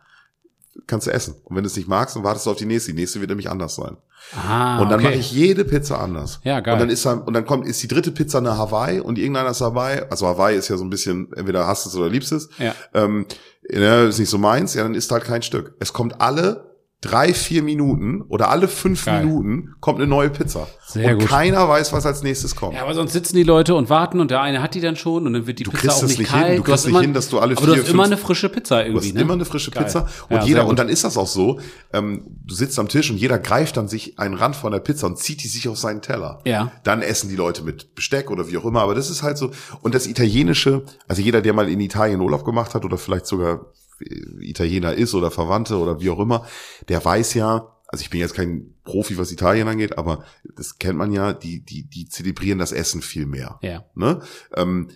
kannst du essen. Und wenn du es nicht magst, dann wartest du auf die nächste. Die nächste wird nämlich anders sein. Ah, und dann okay. mache ich jede Pizza anders. Ja, geil. Und dann ist dann, und dann kommt, ist die dritte Pizza eine Hawaii und irgendeiner ist Hawaii. Also Hawaii ist ja so ein bisschen, entweder hasst es oder liebst es. Ja. Ähm, ja, ist nicht so meins, ja, dann ist halt kein Stück. Es kommt alle drei, vier Minuten oder alle fünf Geil. Minuten kommt eine neue Pizza. Sehr und gut. keiner weiß, was als nächstes kommt. Ja, aber sonst sitzen die Leute und warten und der eine hat die dann schon und dann wird die Du Pizza auch nicht nicht hin. kalt. Du kriegst hast nicht immer, hin, dass du alle Aber du vier, hast immer fünf- eine frische Pizza Du irgendwie, hast ne? immer eine frische Geil. Pizza. Und Ja, jeder, und dann ist das auch so, ähm, du sitzt am Tisch und jeder greift dann sich einen Rand von der Pizza und zieht die sich auf seinen Teller. Ja. Dann essen die Leute mit Besteck oder wie auch immer. Aber das ist halt so. Und das Italienische, also jeder, der mal in Italien Urlaub gemacht hat oder vielleicht sogar Italiener ist oder Verwandte oder wie auch immer, der weiß ja, also ich bin jetzt kein Profi, was Italien angeht, aber das kennt man ja, die, die, die zelebrieren das Essen viel mehr. Ja. Ne? Ähm,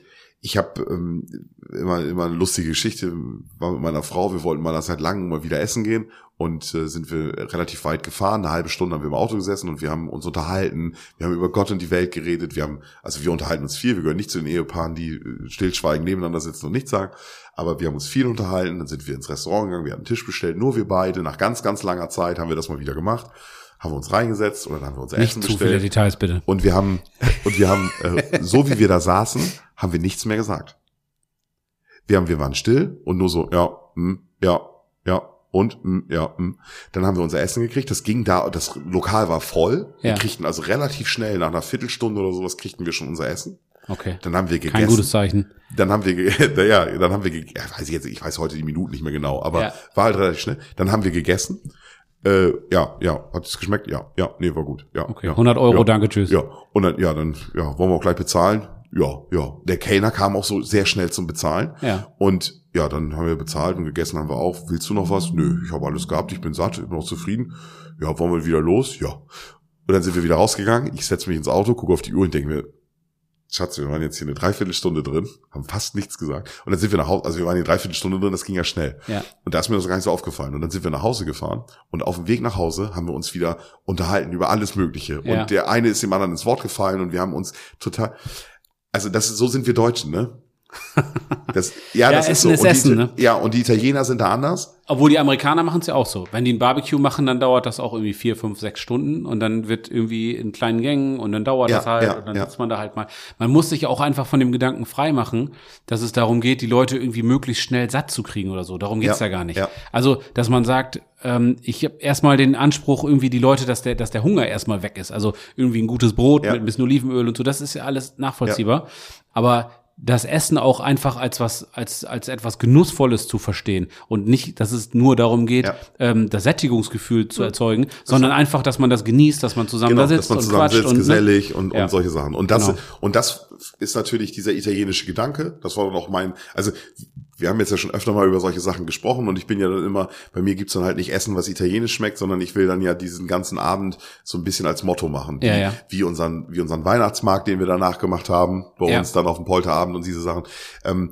ich habe ähm, immer, immer eine lustige Geschichte, war mit meiner Frau, wir wollten mal seit langem mal wieder essen gehen und äh, sind wir relativ weit gefahren, eine halbe Stunde haben wir im Auto gesessen und wir haben uns unterhalten, wir haben über Gott und die Welt geredet, wir haben, also wir unterhalten uns viel, wir gehören nicht zu den Ehepaaren, die äh, stillschweigend nebeneinander sitzen und nichts sagen, aber wir haben uns viel unterhalten, dann sind wir ins Restaurant gegangen, wir haben einen Tisch bestellt, nur wir beide, nach ganz, ganz langer Zeit haben wir das mal wieder gemacht, haben wir uns reingesetzt oder dann haben wir unser Essen Nicht zu bestellt. viele Details, bitte. Und wir haben, und wir haben, äh, so wie wir da saßen, haben wir nichts mehr gesagt. Wir haben, wir waren still und nur so, ja, mm, ja, ja, und, mm, ja, mm. Dann haben wir unser Essen gekriegt. Das ging da, das Lokal war voll. Wir Ja. kriegten also relativ schnell, nach einer Viertelstunde oder sowas, kriegten wir schon unser Essen. Okay. Dann haben wir gegessen. Kein gutes Zeichen. Dann haben wir, ge- ja, dann haben wir, ja, weiß ich jetzt, ich weiß heute die Minuten nicht mehr genau, aber Ja. war halt relativ schnell. Dann haben wir gegessen. Äh, ja, ja, hat es geschmeckt? Ja, ja, nee, war gut. Ja, Okay. ja, 100 Euro, ja. danke, tschüss. Ja, und dann, ja, dann, ja, wollen wir auch gleich bezahlen? Ja, ja. Der Kellner kam auch so sehr schnell zum Bezahlen. Ja. Und ja, dann haben wir bezahlt und gegessen haben wir auch. Willst du noch was? Nö, ich habe alles gehabt, ich bin satt, ich bin auch zufrieden. Ja, wollen wir wieder los? Ja. Und dann sind wir wieder rausgegangen. Ich setze mich ins Auto, gucke auf die Uhr und denke mir, Schatz, wir waren jetzt hier eine Dreiviertelstunde drin, haben fast nichts gesagt. Und dann sind wir nach Hause, also wir waren hier eine Dreiviertelstunde drin, das ging ja schnell. Ja. Und da ist mir das gar nicht so aufgefallen. Und dann sind wir nach Hause gefahren und auf dem Weg nach Hause haben wir uns wieder unterhalten über alles Mögliche. Ja. Und der eine ist dem anderen ins Wort gefallen und wir haben uns total, also das ist, so sind wir Deutschen, ne? Das, ja, Ja, das ist Essen so. ist und Essen, die, ne? Ja, und die Italiener sind da anders. Obwohl die Amerikaner machen es ja auch so. Wenn die ein Barbecue machen, dann dauert das auch irgendwie vier, fünf, sechs Stunden und dann wird irgendwie in kleinen Gängen und dann dauert Ja, das halt ja, und dann sitzt man da halt mal. Man muss sich auch einfach von dem Gedanken frei machen, dass es darum geht, die Leute irgendwie möglichst schnell satt zu kriegen oder so. Darum geht's ja, Ja, gar nicht. Also, dass man sagt, ähm, ich habe erstmal den Anspruch irgendwie die Leute, dass der, dass der Hunger erstmal weg ist. Also irgendwie ein gutes Brot mit ein bisschen Olivenöl und so. Das ist ja alles nachvollziehbar. Aber das Essen auch einfach als was, als, als etwas Genussvolles zu verstehen und nicht, dass es nur darum geht, Ja. ähm, das Sättigungsgefühl zu erzeugen, sondern einfach, dass man das genießt, dass man zusammen da Genau, sitzt dass man und zusammen quatscht sitzt, und ne? gesellig und, Ja. und solche Sachen. Und das, Genau. und das ist natürlich dieser italienische Gedanke. Das war dann auch mein, also wir haben jetzt ja schon öfter mal über solche Sachen gesprochen und ich bin ja dann immer, bei mir gibt's dann halt nicht Essen, was italienisch schmeckt, sondern ich will dann ja diesen ganzen Abend so ein bisschen als Motto machen. Ja, wie, ja. wie unseren, wie unseren Weihnachtsmarkt, den wir danach gemacht haben, bei Ja. uns dann auf dem Polterabend und diese Sachen. Ähm,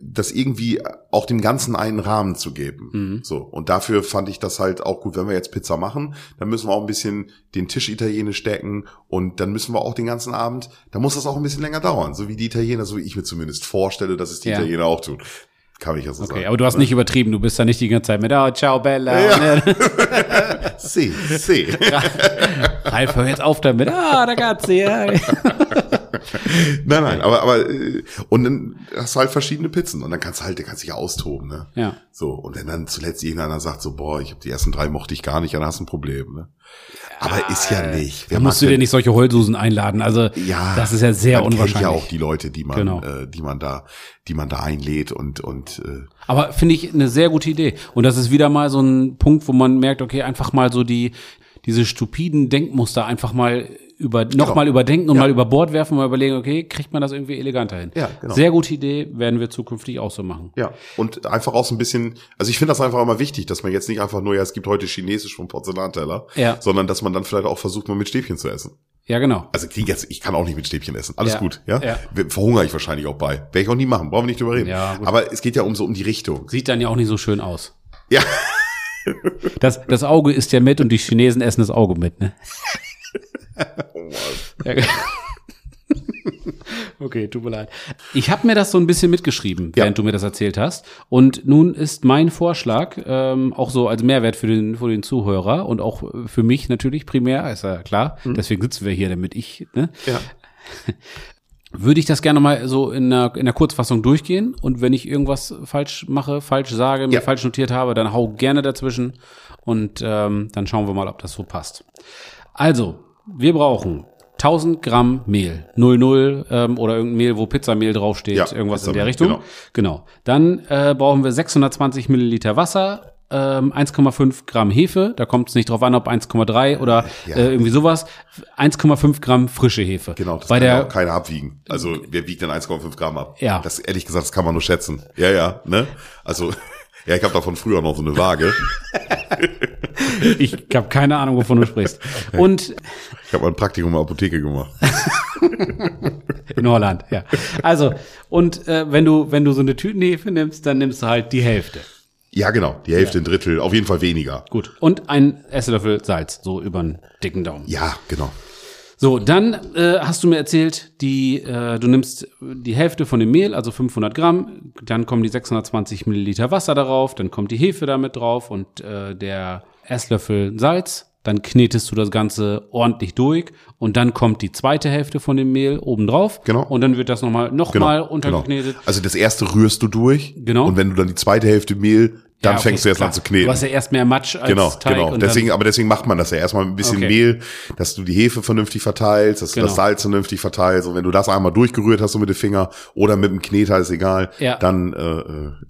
das irgendwie auch dem Ganzen einen Rahmen zu geben. Mhm. So. Und dafür fand ich das halt auch gut, wenn wir jetzt Pizza machen, dann müssen wir auch ein bisschen den Tisch italienisch decken und dann müssen wir auch den ganzen Abend, da muss das auch ein bisschen länger dauern, so wie die Italiener, so wie ich mir zumindest vorstelle, dass es die Ja. Italiener auch tun. Kann ich ja so Okay, sagen. aber du hast nicht übertrieben, du bist da nicht die ganze Zeit mit, oh, ciao Bella. Ja. Ne? See, see. Ralf, hör jetzt auf damit, ah, ragazzi. Ja. nein, nein, aber, aber, äh, und dann hast du halt verschiedene Pizzen und dann kannst du halt, der kannst dich ja austoben, ne? ja. So, und wenn dann zuletzt irgendeiner sagt so, boah, ich habe die ersten drei mochte ich gar nicht, dann hast du ein Problem, ne? Aber ist ja nicht. Da Wer musst mag du dir nicht solche Heulsusen einladen. Also ja, das ist ja sehr man unwahrscheinlich. kennt ja auch die Leute, die man, Genau. äh, die man da, die man da einlädt und und äh, Aber finde ich eine sehr gute Idee. Und das ist wieder mal so ein Punkt, wo man merkt, okay, einfach mal so die, diese stupiden Denkmuster einfach mal über, noch mal überdenken und Ja. mal über Bord werfen und mal überlegen, okay, kriegt man das irgendwie eleganter hin? Ja, genau. Sehr gute Idee, werden wir zukünftig auch so machen. ja und einfach auch so ein bisschen, also ich finde das einfach immer wichtig, dass man jetzt nicht einfach nur, ja, es gibt heute Chinesisch vom Porzellanteller, Ja. sondern dass man dann vielleicht auch versucht, mal mit Stäbchen zu essen. Ja, genau. Also jetzt, ich kann auch nicht mit Stäbchen essen. Alles Ja. gut, ja? Ja. Verhungere ich wahrscheinlich auch bei. Werde ich auch nie machen, brauchen wir nicht drüber reden. Ja, gut. Aber es geht ja um so um die Richtung. Sieht dann ja auch nicht so schön aus. Ja. Das, das Auge isst ja mit und die Chinesen essen das Auge mit, ne? Ja. Okay, tut mir leid. Ich habe mir das so ein bisschen mitgeschrieben, Ja. während du mir das erzählt hast. Und nun ist mein Vorschlag, ähm, auch so als Mehrwert für den, für den Zuhörer und auch für mich natürlich primär, ist ja klar. Deswegen sitzen wir hier, damit ich, ne? Ja. würde ich das gerne mal so in der, in der Kurzfassung durchgehen. Und wenn ich irgendwas falsch mache, falsch sage, mir Ja. falsch notiert habe, dann hau gerne dazwischen. Und ähm, dann schauen wir mal, ob das so passt. Also, wir brauchen 1000 Gramm Mehl, 00 ähm, oder irgendein Mehl, wo Pizzamehl draufsteht, Ja, irgendwas in der Pizzamehl, Richtung. genau. Genau. Dann äh, brauchen wir 620 Milliliter Wasser, ähm, 1,5 Gramm Hefe. Da kommt es nicht drauf an, ob 1,3 oder Ja. äh, irgendwie sowas. 1,5 Gramm frische Hefe. Genau, das Bei kann der auch keiner abwiegen. Also wer wiegt denn 1,5 Gramm ab? Ja. Das ehrlich gesagt, das kann man nur schätzen. Ja, ja, ne? Also ja, ich habe davon früher noch so eine Waage. Ich habe keine Ahnung, wovon du sprichst. Und Ich habe mal ein Praktikum in der Apotheke gemacht. in Holland, ja. Also, und äh, wenn du, wenn du so eine Tütenhefe nimmst, dann nimmst du halt die Hälfte. Ja, genau, die Hälfte, ein Drittel, auf jeden Fall weniger. Gut. Und ein Esslöffel Salz, so über den dicken Daumen. Ja, genau. So, dann äh, hast du mir erzählt, die, äh, du nimmst die Hälfte von dem Mehl, also 500 Gramm, dann kommen die 620 Milliliter Wasser darauf, dann kommt die Hefe damit drauf und äh, der Esslöffel Salz. Dann knetest du das Ganze ordentlich durch und dann kommt die zweite Hälfte von dem Mehl obendrauf. Genau. Und dann wird das nochmal noch Genau, mal genau. untergeknetet. Also das erste rührst du durch. Genau. Und wenn du dann die zweite Hälfte Mehl, dann Ja, okay, fängst du erst klar. an zu kneten. Du hast ja erst mehr Matsch als Genau, Teig. genau. und Deswegen, aber deswegen macht man das ja erstmal ein bisschen Okay. Mehl, dass du die Hefe vernünftig verteilst, dass du Genau. das Salz vernünftig verteilst. Und wenn du das einmal durchgerührt hast, so mit dem Finger oder mit dem Kneter, ist egal, Ja. dann äh,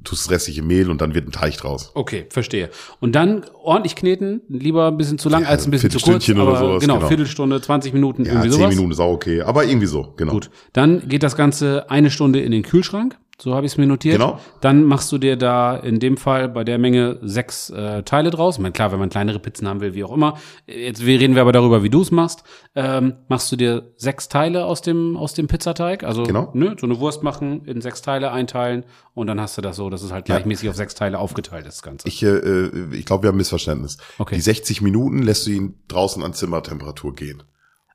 tust du das restliche Mehl und dann wird ein Teig draus. Okay, verstehe. Und dann ordentlich kneten, lieber ein bisschen zu lang Ja, als ein bisschen zu kurz. Oder sowas, genau, genau. Viertelstunde, 20 Minuten, Ja, irgendwie zehn sowas. Minuten ist auch okay, aber irgendwie so, genau. Gut, dann geht das Ganze eine Stunde in den Kühlschrank. So habe ich es mir notiert. Genau. Dann machst du dir da in dem Fall bei der Menge sechs äh, Teile draus. Ich meine, klar, wenn man kleinere Pizzen haben will, wie auch immer. Jetzt reden wir aber darüber, wie du es machst. Ähm, machst du dir sechs Teile aus dem aus dem Pizzateig? Also Genau. ne, so eine Wurst machen, in sechs Teile einteilen und dann hast du das so, dass es halt gleichmäßig auf sechs Teile aufgeteilt ist, das Ganze. Ich, äh, ich glaube, wir haben ein Missverständnis. Okay. Die 60 Minuten lässt du ihn draußen an Zimmertemperatur gehen.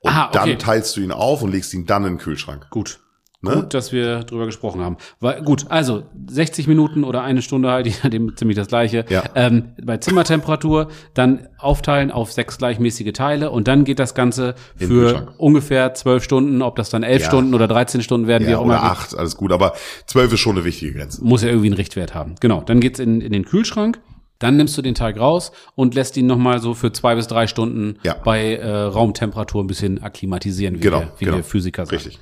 Und Ah, okay. dann teilst du ihn auf und legst ihn dann in den Kühlschrank. Gut. Ne? Gut, dass wir drüber gesprochen haben. Weil, gut, also 60 Minuten oder eine Stunde halt, je nachdem ziemlich das gleiche. Ja. Ähm, bei Zimmertemperatur dann aufteilen auf sechs gleichmäßige Teile und dann geht das Ganze In für ungefähr zwölf Stunden, ob das dann elf Ja. Stunden oder 13 Stunden werden, wie Ja, auch oder immer. acht, alles gut. Aber zwölf ist schon eine wichtige Grenze. Muss ja irgendwie einen Richtwert haben. Genau, dann geht's in, in den Kühlschrank. Dann nimmst du den Teig raus und lässt ihn nochmal so für zwei bis drei Stunden Ja. bei äh, Raumtemperatur ein bisschen akklimatisieren, wie, Genau, wir, wie genau. wir Physiker sagen. Richtig.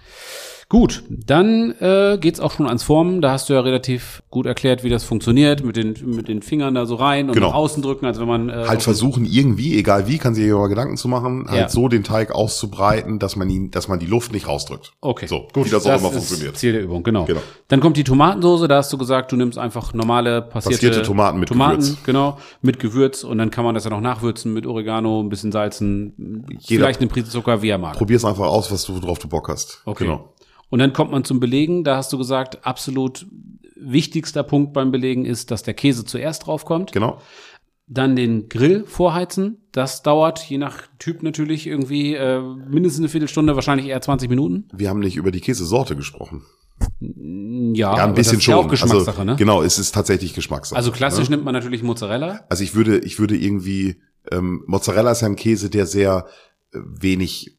Gut, dann äh, geht's auch schon ans Formen. Da hast du ja relativ gut erklärt, wie das funktioniert, mit den, mit den Fingern da so rein und Genau. nach außen drücken, als wenn man äh, Halt versuchen irgendwie, egal wie, kann sich mal Gedanken zu machen, halt Ja. so den Teig auszubreiten, dass man ihn, dass man die Luft nicht rausdrückt. Okay, So, wie das auch immer funktioniert. Ziel der Übung, genau. Genau. Dann kommt die Tomatensoße, da hast du gesagt, du nimmst einfach normale passierte, Passierte Tomaten mit Gewürz. genau, mit Gewürz und dann kann man das ja noch nachwürzen mit Oregano, ein bisschen Salzen, Jeder- vielleicht eine Prise Zucker, wie er mag. Probier's einfach aus, was du drauf du Bock hast. Okay. Genau. Und dann kommt man zum Belegen, da hast du gesagt, absolut wichtigster Punkt beim Belegen ist, dass der Käse zuerst draufkommt. Genau. Dann den Grill vorheizen. Das dauert je nach Typ natürlich irgendwie äh, mindestens eine Viertelstunde, wahrscheinlich eher 20 Minuten. Wir haben nicht über die Käsesorte gesprochen. Ja, Ja, ein aber bisschen das ist schon. ja auch Geschmackssache, also, ne? Genau, es ist tatsächlich Geschmackssache. Also klassisch Ne? nimmt man natürlich Mozzarella. Also ich würde, ich würde irgendwie, ähm, Mozzarella ist ja ein Käse, der sehr äh, wenig,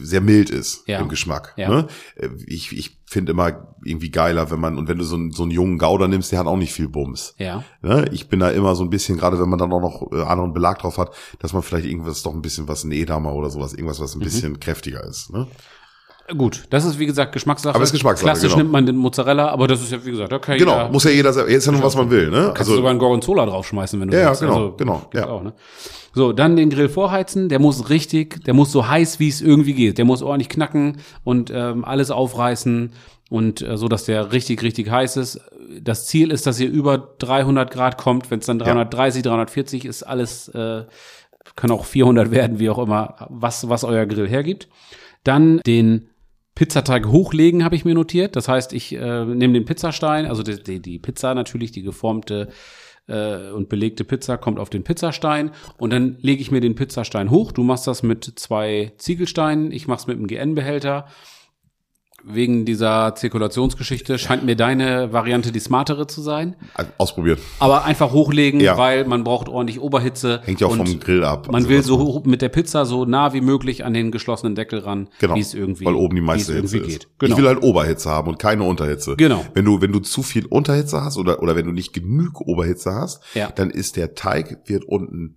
sehr mild ist Ja. im Geschmack. Ja. Ne? Äh, Ich, ich finde immer irgendwie geiler, wenn man, und wenn du so einen, so einen jungen Gouda nimmst, der hat auch nicht viel Bums. Ja. Ne? Ich bin da immer so ein bisschen, gerade wenn man dann auch noch äh, anderen Belag drauf hat, dass man vielleicht irgendwas doch ein bisschen was, ein Edamer oder sowas, irgendwas, Mhm. was ein bisschen kräftiger ist. Ne? Gut, das ist wie gesagt Geschmackssache. Aber ist Geschmackssache, Klassisch genau. nimmt man den Mozzarella, aber das ist ja wie gesagt, okay. Genau, jeder- muss ja jeder, ist ja nur was man will. Ne? Kannst du sogar einen Gorgonzola draufschmeißen, wenn du Ja, ja, willst. genau, genau, gibt's ja. Auch, ne? So, dann den Grill vorheizen. Der muss richtig, der muss so heiß, wie es irgendwie geht. Der muss ordentlich knacken und ähm, alles aufreißen und äh, so, dass der richtig, richtig heiß ist. Das Ziel ist, dass ihr über 300 Grad kommt. Wenn es dann 330, 340 ist, alles äh, kann auch 400 werden, wie auch immer, was was euer Grill hergibt. Dann den Pizzateig hochlegen habe ich mir notiert. Das heißt, ich äh, nehme den Pizzastein, also die, die, die Pizza natürlich, die geformte äh, und belegte Pizza kommt auf den Pizzastein und dann lege ich mir den Pizzastein hoch. Du machst das mit zwei Ziegelsteinen, ich mach's mit einem GN-Behälter. Wegen dieser Zirkulationsgeschichte scheint mir deine Variante die smartere zu sein. Also, Ausprobiert. Aber einfach hochlegen, Ja. weil man braucht ordentlich Oberhitze. Hängt ja auch vom Grill ab. Man Also will so hoch mit der Pizza so nah wie möglich an den geschlossenen Deckel ran, Genau, wie es irgendwie, weil oben die meiste Hitze irgendwie ist. geht. Genau. Ich will halt Oberhitze haben und keine Unterhitze. Genau. Wenn du wenn du zu viel Unterhitze hast oder oder wenn du nicht genug Oberhitze hast, Ja. dann ist der Teig wird unten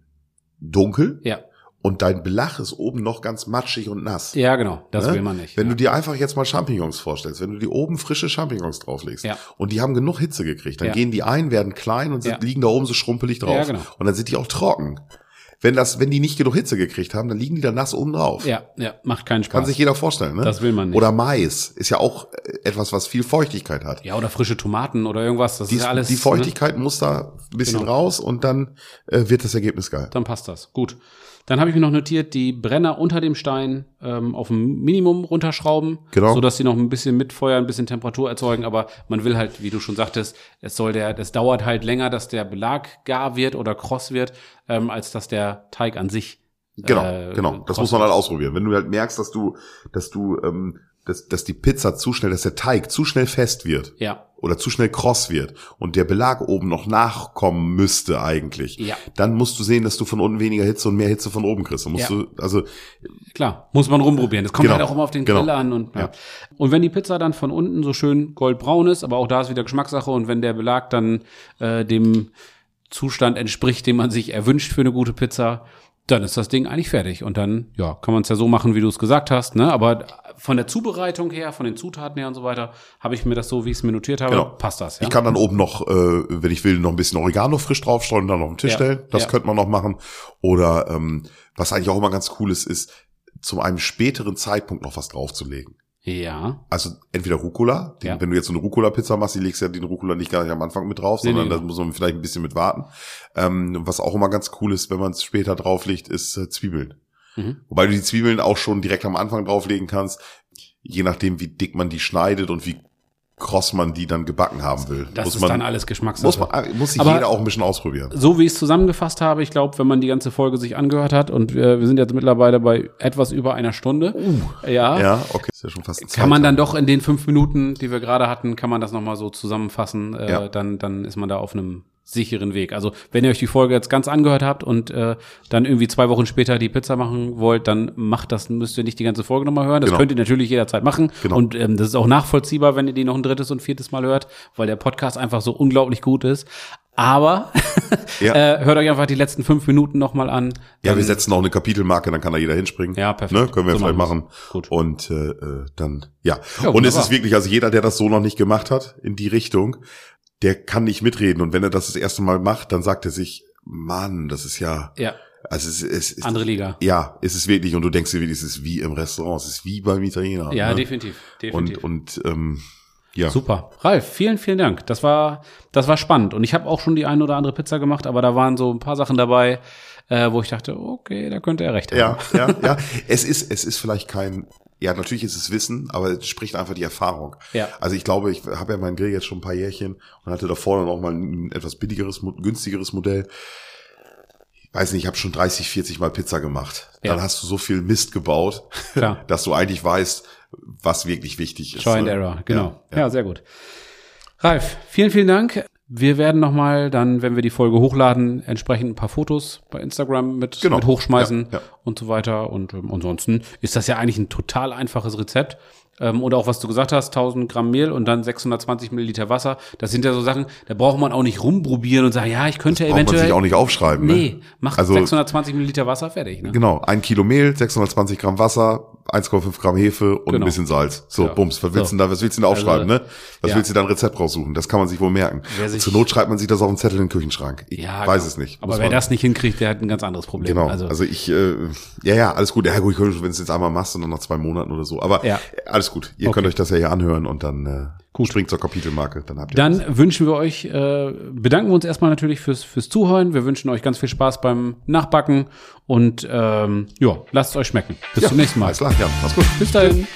dunkel ja. Und dein Belach ist oben noch ganz matschig und nass. ja, genau. Das Ne? will man nicht. Wenn ja. du dir einfach jetzt mal Champignons vorstellst, wenn du dir oben frische Champignons drauflegst Ja. und die haben genug Hitze gekriegt, dann Ja. gehen die ein, werden klein und sind, liegen da oben so schrumpelig drauf. Ja, genau. Und dann sind die auch trocken. Wenn das, wenn die nicht genug Hitze gekriegt haben, dann liegen die da nass oben drauf. ja, ja, macht keinen Spaß. Kann sich jeder vorstellen, ne? Das will man nicht. Oder Mais ist ja auch äh, etwas, was viel Feuchtigkeit hat. ja, oder frische Tomaten oder irgendwas. Das Die, ist ja alles. die Feuchtigkeit muss da ein bisschen Genau. raus und dann äh, wird das Ergebnis geil. Ne? Dann passt das. Gut. Dann habe ich mir noch notiert, die Brenner unter dem Stein ähm, auf ein Minimum runterschrauben, Genau. so dass sie noch ein bisschen mit Feuer, ein bisschen Temperatur erzeugen. Aber man will halt, wie du schon sagtest, es soll der, es dauert halt länger, dass der Belag gar wird oder kross wird, ähm, als dass der Teig an sich. Genau, äh, genau. Das kross muss man halt ausprobieren. Wenn du halt merkst, dass du, dass du, ähm, dass, dass die Pizza zu schnell, dass der Teig zu schnell fest wird Ja, oder zu schnell kross wird und der Belag oben noch nachkommen müsste eigentlich, Ja. dann musst du sehen, dass du von unten weniger Hitze und mehr Hitze von oben kriegst. Dann musst Ja. du, also klar, muss man rumprobieren. Das kommt Genau, halt auch immer auf den genau. Grill an und ja. Ja. Und wenn die Pizza dann von unten so schön goldbraun ist, aber auch da ist wieder Geschmackssache und wenn der Belag dann äh, dem Zustand entspricht, den man sich erwünscht für eine gute Pizza, dann ist das Ding eigentlich fertig. Und dann, ja, kann man es ja so machen, wie du es gesagt hast, ne? Aber von der Zubereitung her, von den Zutaten her und so weiter, habe ich mir das so, wie ich es mir notiert habe, Genau. passt das. Ja? Ich kann dann oben noch, äh, wenn ich will, noch ein bisschen Oregano frisch draufstreuen und dann auf den Tisch Ja, stellen. Das ja. könnte man noch machen. Oder ähm, was eigentlich auch immer ganz cool ist, ist, zu einem späteren Zeitpunkt noch was draufzulegen. ja. Also entweder Rucola, den, Ja. wenn du jetzt so eine Rucola-Pizza machst, die legst ja den Rucola nicht gar nicht am Anfang mit drauf, Nee, sondern nee, da muss man vielleicht ein bisschen mit warten. Ähm, was auch immer ganz cool ist, wenn man es später drauflegt, ist äh, Zwiebeln. Mhm. Wobei du die Zwiebeln auch schon direkt am Anfang drauflegen kannst, je nachdem, wie dick man die schneidet und wie kross man die dann gebacken haben will. Das muss ist man, dann alles Geschmackssache. muss man, äh, muss sich Aber- jeder auch ein bisschen ausprobieren. so wie ich es zusammengefasst habe, ich glaube, wenn man die ganze Folge sich angehört hat und wir, wir sind jetzt mittlerweile bei etwas über einer Stunde, ja, Ja, okay, ist ja schon fast kann man dann doch in den fünf Minuten, die wir gerade hatten, kann man das nochmal so zusammenfassen, äh, Ja. dann, dann ist man da auf einem sicheren Weg. Also wenn ihr euch die Folge jetzt ganz angehört habt und äh, dann irgendwie zwei Wochen später die Pizza machen wollt, dann macht das, müsst ihr nicht die ganze Folge nochmal hören. Das Genau. könnt ihr natürlich jederzeit machen. Genau. Und ähm, das ist auch nachvollziehbar, wenn ihr die noch ein drittes und viertes Mal hört, weil der Podcast einfach so unglaublich gut ist. Aber Ja. äh, hört euch einfach die letzten fünf Minuten nochmal an. Ja, wir setzen auch eine Kapitelmarke, dann kann da jeder hinspringen. Ja, perfekt. Ne? Können wir So vielleicht machen machen. Gut. Und äh, äh, dann, ja. Ja, und es ist wirklich, also jeder, der das so noch nicht gemacht hat, in die Richtung, der kann nicht mitreden. Und wenn er das das erste Mal macht, dann sagt er sich, Mann, das ist ja, ja, also es, ist- es ist, andere Liga. ja, es ist wirklich, und du denkst dir es ist wie im Restaurant, es ist wie beim Italiener. Ja, ne? definitiv. definitiv. Und, und ähm, ja. Super. Ralf, vielen, vielen Dank. Das war, das war spannend. Und ich habe auch schon die eine oder andere Pizza gemacht, aber da waren so ein paar Sachen dabei, äh, wo ich dachte, okay, da könnte er recht haben. Ja, ja, ja. Es ist, es ist vielleicht kein, ja, natürlich ist es Wissen, aber es spricht einfach die Erfahrung. Ja. Also ich glaube, ich habe ja meinen Grill jetzt schon ein paar Jährchen und hatte davor dann auch mal ein etwas billigeres, günstigeres Modell. Ich weiß nicht, ich habe schon 30, 40 Mal Pizza gemacht. Ja. Dann hast du so viel Mist gebaut, Klar. dass du eigentlich weißt, was wirklich wichtig ist. Try and ne? Error, genau. Ja, Ja, sehr gut. Ralf, vielen, vielen Dank. Wir werden nochmal dann, wenn wir die Folge hochladen, entsprechend ein paar Fotos bei Instagram mit, Genau. mit hochschmeißen Ja, ja. und so weiter. Und ähm, ansonsten ist das ja eigentlich ein total einfaches Rezept. Ähm, oder auch was du gesagt hast, 1000 Gramm Mehl und dann 620 Milliliter Wasser. Das sind ja so Sachen, da braucht man auch nicht rumprobieren und sagen, ja, ich könnte Braucht man eventuell. sich auch nicht aufschreiben. Ne? Nee, mach Also- 620 Milliliter Wasser fertig. Ne? Genau, ein Kilo Mehl, 620 Gramm Wasser, 1,5 Gramm Hefe und Genau. ein bisschen Salz. So, Ja. bums. Was willst So. du denn da, was willst du denn da aufschreiben, Also, ne? Was ja. willst du da ein Rezept raussuchen? Das kann man sich wohl merken. Sich- Zur Not schreibt man sich das auf einen Zettel in den Küchenschrank. Ich Ja, weiß genau. es nicht. Aber Muss wer man- das nicht hinkriegt, der hat ein ganz anderes Problem. Genau, also, Also, ich, äh, ja, ja, alles gut. Ja gut, ich könnte, wenn es jetzt einmal machst und dann nach zwei Monaten oder so. Aber Ja. alles gut. Ihr Okay. könnt euch das ja hier anhören und dann äh, Gut. springt zur Kapitelmarke. Dann habt ihr Dann das. wünschen wir euch, äh, bedanken wir uns erstmal natürlich fürs, fürs Zuhören. Wir wünschen euch ganz viel Spaß beim Nachbacken und ähm, ja, lasst es euch schmecken. Bis zum nächsten Mal. Alles klar, ja, mach's gut. Bis dahin.